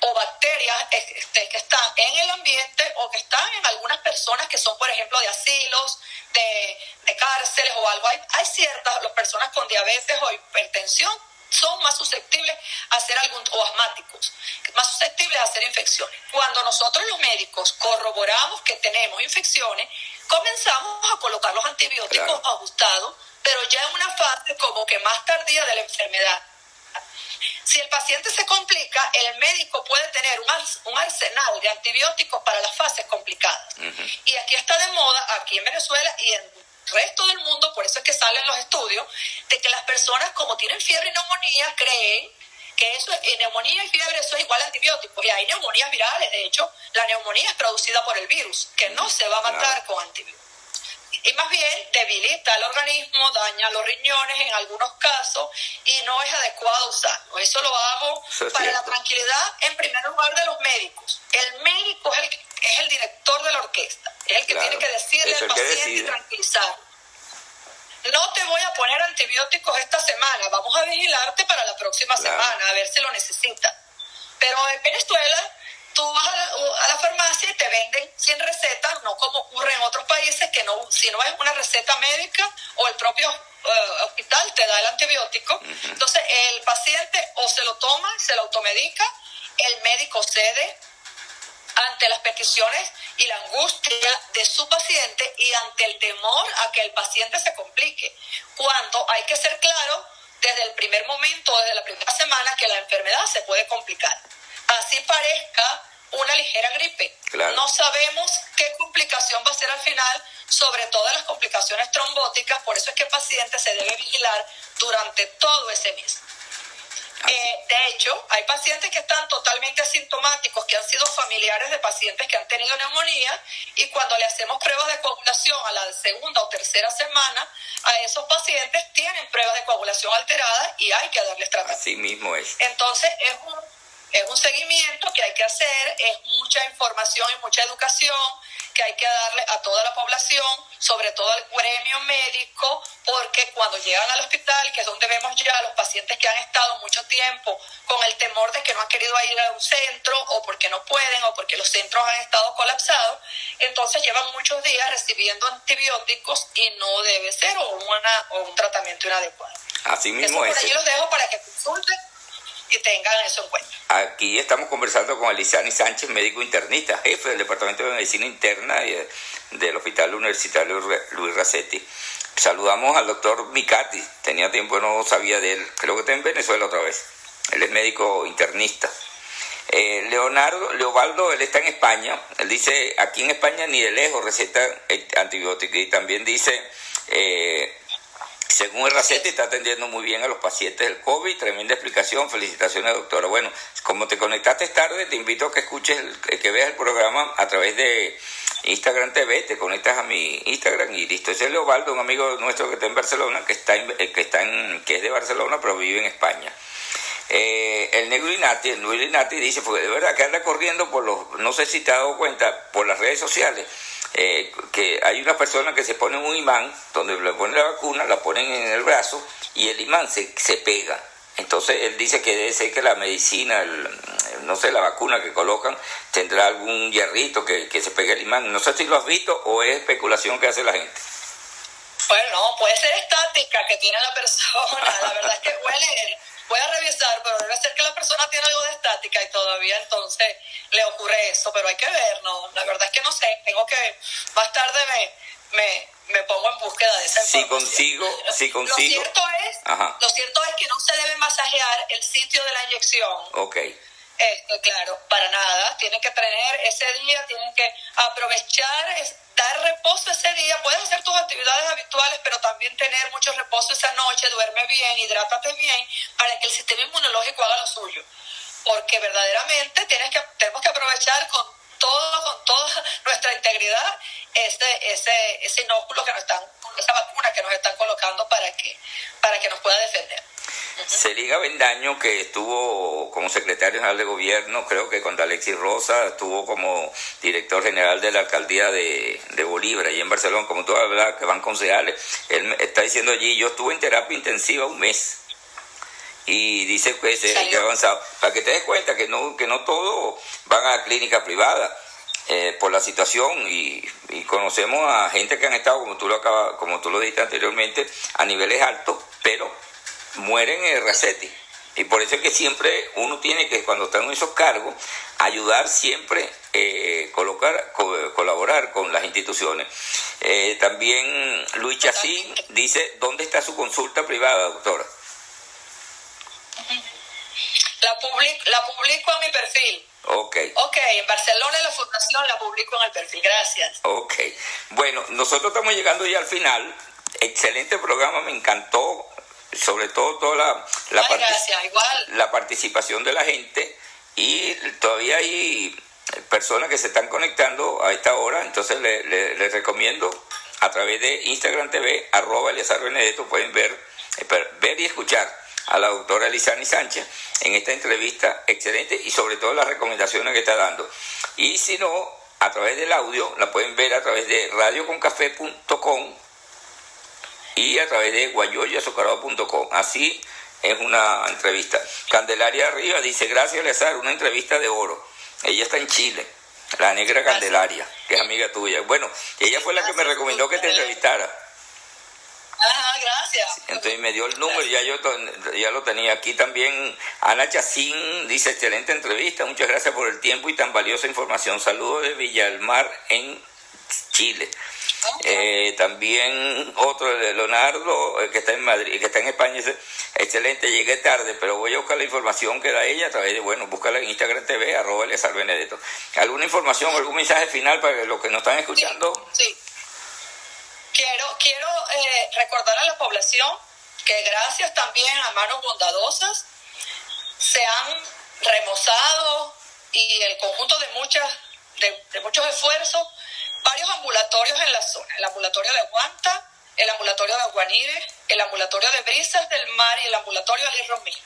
o bacterias este, que están en el ambiente o que están en algunas personas que son, por ejemplo, de asilos, de, cárceles o algo. Hay, hay ciertas, las personas con diabetes o hipertensión son más susceptibles a hacer algún, o asmáticos, más susceptibles a hacer infecciones. Cuando nosotros los médicos corroboramos que tenemos infecciones, comenzamos a colocar los antibióticos ajustados, pero ya en una fase como que más tardía de la enfermedad. Si el paciente se complica, el médico puede tener un, arsenal de antibióticos para las fases complicadas. Y aquí está de moda, aquí en Venezuela y en el resto del mundo, por eso es que salen los estudios, de que las personas como tienen fiebre y neumonía creen que eso es neumonía y fiebre eso es igual a antibióticos. Y hay neumonías virales, de hecho, la neumonía es producida por el virus, que no se va a matar con antibióticos y más bien debilita el organismo, daña los riñones en algunos casos y no es adecuado usarlo. Eso lo hago para la tranquilidad en primer lugar de los médicos. El médico es el, es el director de la orquesta, es el que tiene que decirle al paciente y tranquilizarlo. No te voy a poner antibióticos esta semana, vamos a vigilarte para la próxima semana, a ver si lo necesitas. Pero en Venezuela tú vas a la, farmacia y te venden sin receta, no como ocurre en otros países que no, si no es una receta médica o el propio eh, hospital te da el antibiótico. Entonces el paciente o se lo toma, se lo automedica, el médico cede ante las peticiones y la angustia de su paciente y ante el temor a que el paciente se complique, cuando hay que ser claro desde el primer momento, desde la primera semana, que la enfermedad se puede complicar. Así parezca una ligera gripe. No sabemos qué complicación va a ser al final, sobre todo las complicaciones trombóticas, por eso es que el paciente se debe vigilar durante todo ese mes. Eh, de hecho, hay pacientes que están totalmente asintomáticos, que han sido familiares de pacientes que han tenido neumonía, y cuando le hacemos pruebas de coagulación a la segunda o tercera semana, a esos pacientes tienen pruebas de coagulación alteradas y hay que darles tratamiento. Así mismo es. Entonces, es un es un seguimiento que hay que hacer, es mucha información y mucha educación que hay que darle a toda la población, sobre todo al gremio médico, porque cuando llegan al hospital, que es donde vemos ya los pacientes que han estado mucho tiempo con el temor de que no han querido ir a un centro o porque no pueden o porque los centros han estado colapsados, entonces llevan muchos días recibiendo antibióticos y no debe ser o, una, o un tratamiento inadecuado. Así mismo es. Por los dejo para que consulten y tengan eso en cuenta. Aquí estamos conversando con Elisani Sánchez, médico internista, jefe del Departamento de Medicina Interna del Hospital Universitario Luis Racetti. Saludamos al doctor Micati, tenía tiempo no sabía de él, creo que está en Venezuela otra vez. Él es médico internista. Eh, Leonardo, Leobaldo, él está en España. Él dice, aquí en España ni de lejos receta antibiótica. Y también dice, eh, según el Racete, está atendiendo muy bien a los pacientes del COVID. Tremenda explicación. Felicitaciones, doctora. Bueno, como te conectaste tarde, te invito a que escuches, que veas el programa a través de Instagram TV. Te conectas a mi Instagram y listo. Ese es Leobaldo, un amigo nuestro que está en Barcelona, que está, eh, que está en, que es de Barcelona, pero vive en España. Eh, el negro Inati, el negro Inati dice, porque de verdad que anda corriendo por los, no sé si te has dado cuenta, por las redes sociales eh, que hay una persona que se pone un imán, donde le ponen la vacuna, la ponen en el brazo y el imán se, se pega. Entonces él dice que debe ser que la medicina, no sé, la vacuna que colocan, tendrá algún hierrito que, que se pegue el imán. No sé si lo has visto o es especulación que hace la gente. Bueno, puede ser estática que tiene la persona. La verdad es que huele voy a revisar, pero debe ser que la persona tiene algo de estática y todavía entonces le ocurre eso, pero hay que ver, no, la verdad es que no sé, tengo que, más tarde me, me, me pongo en búsqueda de esa si consigo, si consigo. Lo cierto, es, lo cierto es que no se debe masajear el sitio de la inyección. Ok. Esto, claro, para nada. Tienen que tener ese día, tienen que aprovechar dar reposo ese día, puedes hacer tus actividades habituales, pero también tener mucho reposo esa noche, duerme bien, hidrátate bien, para que el sistema inmunológico haga lo suyo. Porque verdaderamente tienes que, tenemos que aprovechar con todo, con toda nuestra integridad ese, ese, ese inóculo que nos están, esa vacuna que nos están colocando para que, para que nos pueda defender. Celiga Bendaño, que estuvo como secretario general de gobierno, creo que con Alexis Rosa, estuvo como director general de la alcaldía de, Bolívar, allí en Barcelona, como tú hablas, que van concejales. Él está diciendo allí, yo estuve en terapia intensiva un mes. Y dice que se ha avanzado. Para que te des cuenta que no, que no todos van a clínica privada. Eh, por la situación y, conocemos a gente que han estado, como tú lo acabas, como tú lo dijiste anteriormente, a niveles altos, pero mueren en el Racetti. Y por eso es que siempre uno tiene que, cuando está en esos cargos, ayudar siempre, eh, colocar, colaborar con las instituciones. Eh, también Luis Chacín dice, ¿dónde está su consulta privada, doctora? La, la publico en mi perfil. Ok. Ok, en Barcelona la fundación la publico en el perfil. Gracias. Ok. Bueno, nosotros estamos llegando ya al final. Excelente programa, me encantó sobre todo toda la, la, participación de la gente y todavía hay personas que se están conectando a esta hora, entonces les le, recomiendo a través de Instagram TV, arroba Benedetto, pueden ver, eh, ver y escuchar a la doctora Elizani Sánchez en esta entrevista excelente y sobre todo las recomendaciones que está dando. Y si no, a través del audio, la pueden ver a través de radioconcafe.com y a través de guayoyazucarado.com. Así es una entrevista. Candelaria Arriba dice, gracias Lezar, una entrevista de oro. Ella está en Chile, la negra Candelaria, que es amiga tuya. Bueno, ella fue la que me recomendó que te entrevistara. Ajá, gracias. Entonces me dio el número, ya yo ya lo tenía aquí también. Ana Chacín dice, excelente entrevista, muchas gracias por el tiempo y tan valiosa información. Saludos de Villalmar en Chile. Eh, también otro de Leonardo, eh, que está en Madrid, que está en España, dice, excelente, llegué tarde, pero voy a buscar la información que da ella a través de, bueno, búscala en Instagram TV, arroba Benedetto. ¿Alguna información, algún mensaje final para los que nos están escuchando? Sí. Quiero, quiero eh, recordar a la población que gracias también a manos bondadosas se han remozado y el conjunto de muchas de muchos esfuerzos varios ambulatorios en la zona, el ambulatorio de Guanta, el ambulatorio de Aguanire, el ambulatorio de Brisas del Mar y el ambulatorio de Romí.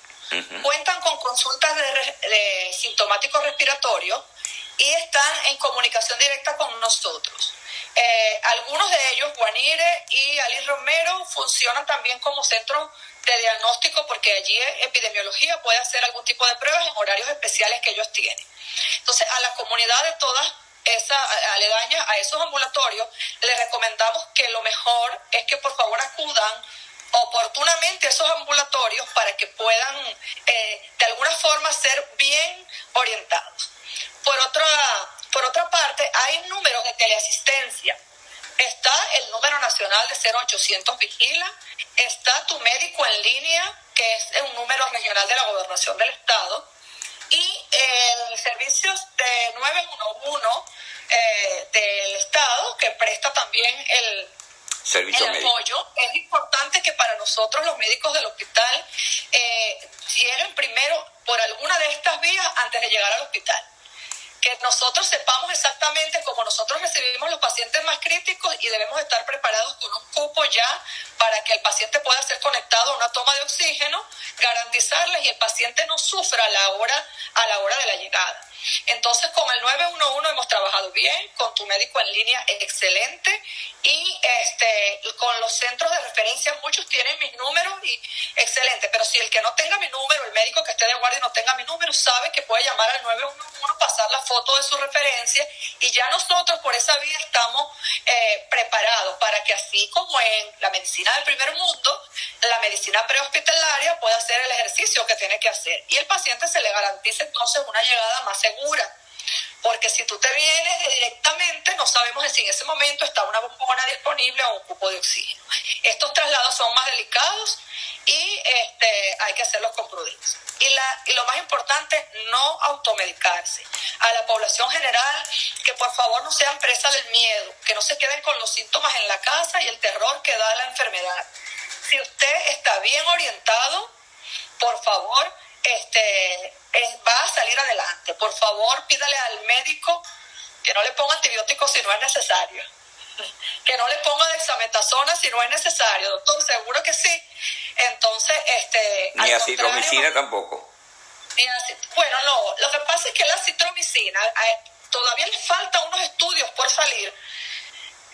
Cuentan con consultas de, sintomáticos respiratorios y están en comunicación directa con nosotros. Eh, algunos de ellos, Guanire y Ali Romero, funcionan también como centros de diagnóstico porque allí epidemiología puede hacer algún tipo de pruebas en horarios especiales que ellos tienen. Entonces, a la comunidad de todas esa aledaña a esos ambulatorios, les recomendamos que lo mejor es que por favor acudan oportunamente a esos ambulatorios para que puedan eh, de alguna forma ser bien orientados. Por otra, por otra parte, hay números de teleasistencia. Está el número nacional de 0800 Vigila, está tu médico en línea, que es un número regional de la gobernación del estado, y el servicios de 911 eh, del Estado que presta también el, Servicio el apoyo. Es importante que para nosotros los médicos del hospital eh, lleguen primero por alguna de estas vías antes de llegar al hospital que nosotros sepamos exactamente cómo nosotros recibimos los pacientes más críticos y debemos estar preparados con un cupo ya para que el paciente pueda ser conectado a una toma de oxígeno, garantizarles y el paciente no sufra a la hora, a la hora de la llegada. Entonces, con el 911 hemos con tu médico en línea excelente. Y este, con los centros de referencia, muchos tienen mis números y excelente, pero si el que no tenga mi número, el médico que esté de guardia no tenga mi número, sabe que puede llamar al 911, pasar la foto de su referencia. Y ya nosotros por esa vía estamos eh, preparados para que así como en la medicina del primer mundo, la medicina prehospitalaria pueda hacer el ejercicio que tiene que hacer. Y el paciente se le garantice entonces una llegada más segura porque si tú te vienes directamente, no sabemos si en ese momento está una bombona disponible o un cupo de oxígeno. Estos traslados son más delicados y este, hay que hacerlos con prudencia. Y, la, y lo más importante, no automedicarse. A la población general, que por favor no sean presa del miedo, que no se queden con los síntomas en la casa y el terror que da la enfermedad. Si usted está bien orientado, por favor, este, va a salir adelante. Por favor, pídale al médico que no le ponga antibióticos si no es necesario. [LAUGHS] Que no le ponga dexametasona si no es necesario, doctor, seguro que sí. Entonces, este... Ni acitromicina tampoco. bueno, no, lo que pasa es que la citromicina eh, todavía le faltan unos estudios por salir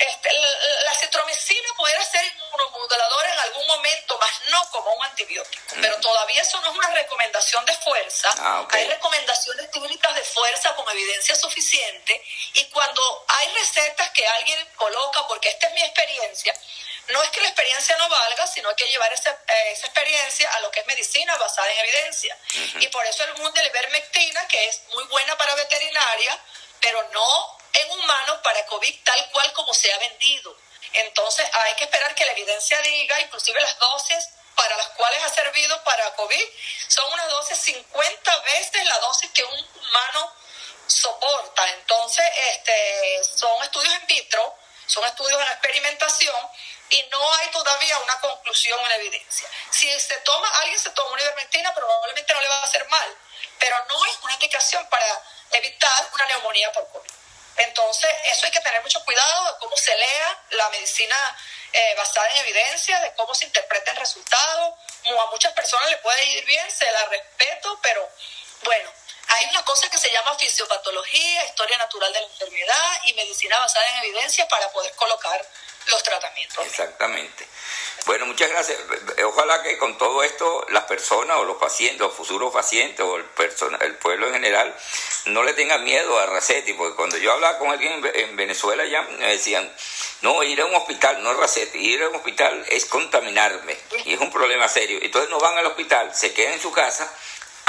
este, la, citromicina pudiera ser inmunomoduladora en algún momento, más no como un antibiótico. Pero mm. todavía eso no es una recomendación de fuerza. Ah, hay recomendaciones clínicas de fuerza con evidencia suficiente. Y cuando hay recetas que alguien coloca, porque esta es mi experiencia, no es que la experiencia no valga, sino hay que llevar esa, eh, esa experiencia a lo que es medicina basada en evidencia. Y por eso el mundo de la ivermectina, que es muy buena para veterinaria, pero no en humanos para COVID tal cual como se ha vendido. Entonces hay que esperar que la evidencia diga, inclusive las dosis para las cuales ha servido para COVID, son unas dosis 50 veces la dosis que un humano soporta. Entonces, este, son estudios en vitro, son estudios en experimentación y no hay todavía una conclusión en evidencia. Si se toma, alguien se toma una ivermectina, probablemente no le va a hacer mal, pero no es una indicación para evitar una neumonía por COVID. Entonces, eso hay que tener mucho cuidado de cómo se lea la medicina eh, basada en evidencia, de cómo se interpreta el resultado. a muchas personas le puede ir bien, se la respeto, pero bueno, hay una cosa que se llama fisiopatología, historia natural de la enfermedad y medicina basada en evidencia para poder colocar los tratamientos. Exactamente. Bueno, muchas gracias. Ojalá que con todo esto las personas o los pacientes, los futuros pacientes o el, persona, el pueblo en general no le tengan miedo a Racetti, porque cuando yo hablaba con alguien en Venezuela ya me decían, no, ir a un hospital no es Racetti, ir a un hospital es contaminarme y es un problema serio. Entonces no van al hospital, se quedan en su casa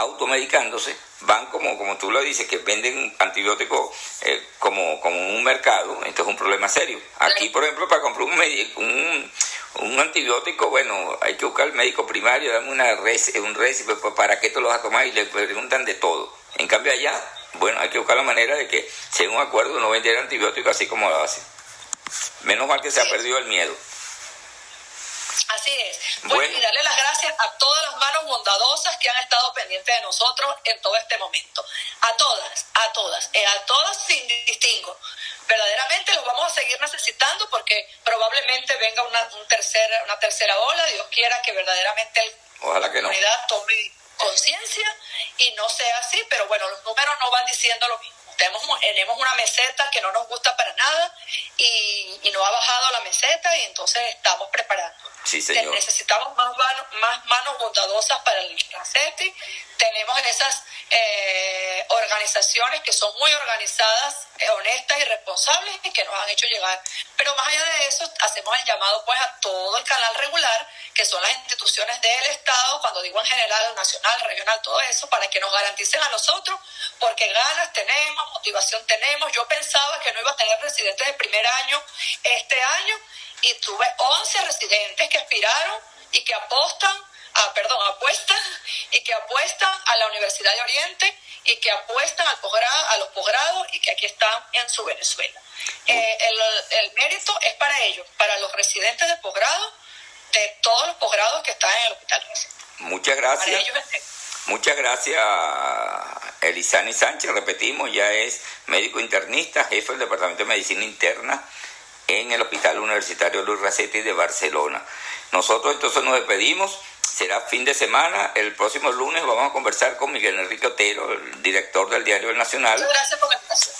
automedicándose, van como, como tú lo dices, que venden antibióticos eh, como, como un mercado, esto es un problema serio. Aquí, por ejemplo, para comprar un, un, un antibiótico, bueno, hay que buscar al médico primario, dame una res, un récipe, ¿para qué te lo vas a tomar? Y le preguntan de todo. En cambio allá, bueno, hay que buscar la manera de que, según acuerdo, no vender antibióticos así como lo hacen. Menos mal que se ha perdido el miedo. Así es. Bueno, y darle las gracias a todas las manos bondadosas que han estado pendientes de nosotros en todo este momento. A todas, a todas, eh, a todas sin distingo. Verdaderamente los vamos a seguir necesitando porque probablemente venga una, tercera, una tercera ola. Dios quiera que verdaderamente la comunidad tome conciencia y no sea así, pero bueno, los números no van diciendo lo mismo. Tenemos, una meseta que no nos gusta para nada y, y no ha bajado la meseta y entonces estamos preparando. Necesitamos más manos, más manos bondadosas para el RACETI. Tenemos esas eh, organizaciones que son muy organizadas, eh, honestas y responsables y que nos han hecho llegar. Pero más allá de eso, hacemos el llamado pues a todo el canal regular, que son las instituciones del Estado, cuando digo en general, nacional, regional, todo eso, para que nos garanticen a nosotros, porque ganas tenemos, motivación tenemos. Yo pensaba que no iba a tener residentes de primer año este año y tuve 11 residentes que aspiraron y que apostan, a, perdón, apuestan y que apuestan a la Universidad de Oriente y que apuestan al posgrado, a los posgrados y que aquí están en su Venezuela. Eh, el, mérito es para ellos, para los residentes de posgrado, de todos los posgrados que están en el hospital. Muchas gracias. Muchas gracias, Elisani Sánchez. Repetimos, ya es médico internista, jefe del Departamento de Medicina Interna en el Hospital Universitario Luis Racetti de Barcelona. Nosotros entonces nos despedimos. Será fin de semana. El próximo lunes vamos a conversar con Miguel Enrique Otero, el director del Diario El Nacional. Gracias por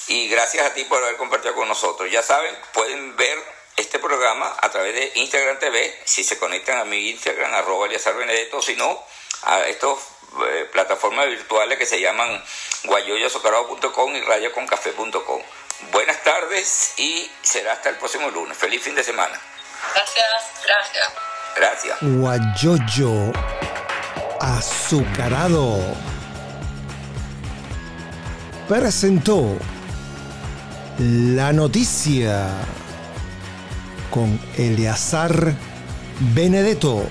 Y gracias a ti por haber compartido con nosotros. Ya saben, pueden ver este programa a través de Instagram TV, si se conectan a mi Instagram, arroba Benedetto, si no, a estas eh, plataformas virtuales que se llaman guayoyasocarado.com y radioconcafé.com. Buenas tardes y será hasta el próximo lunes. Feliz fin de semana. Gracias, gracias. Gracias. Guayoyo azucarado presentó la noticia con Eleazar Benedetto.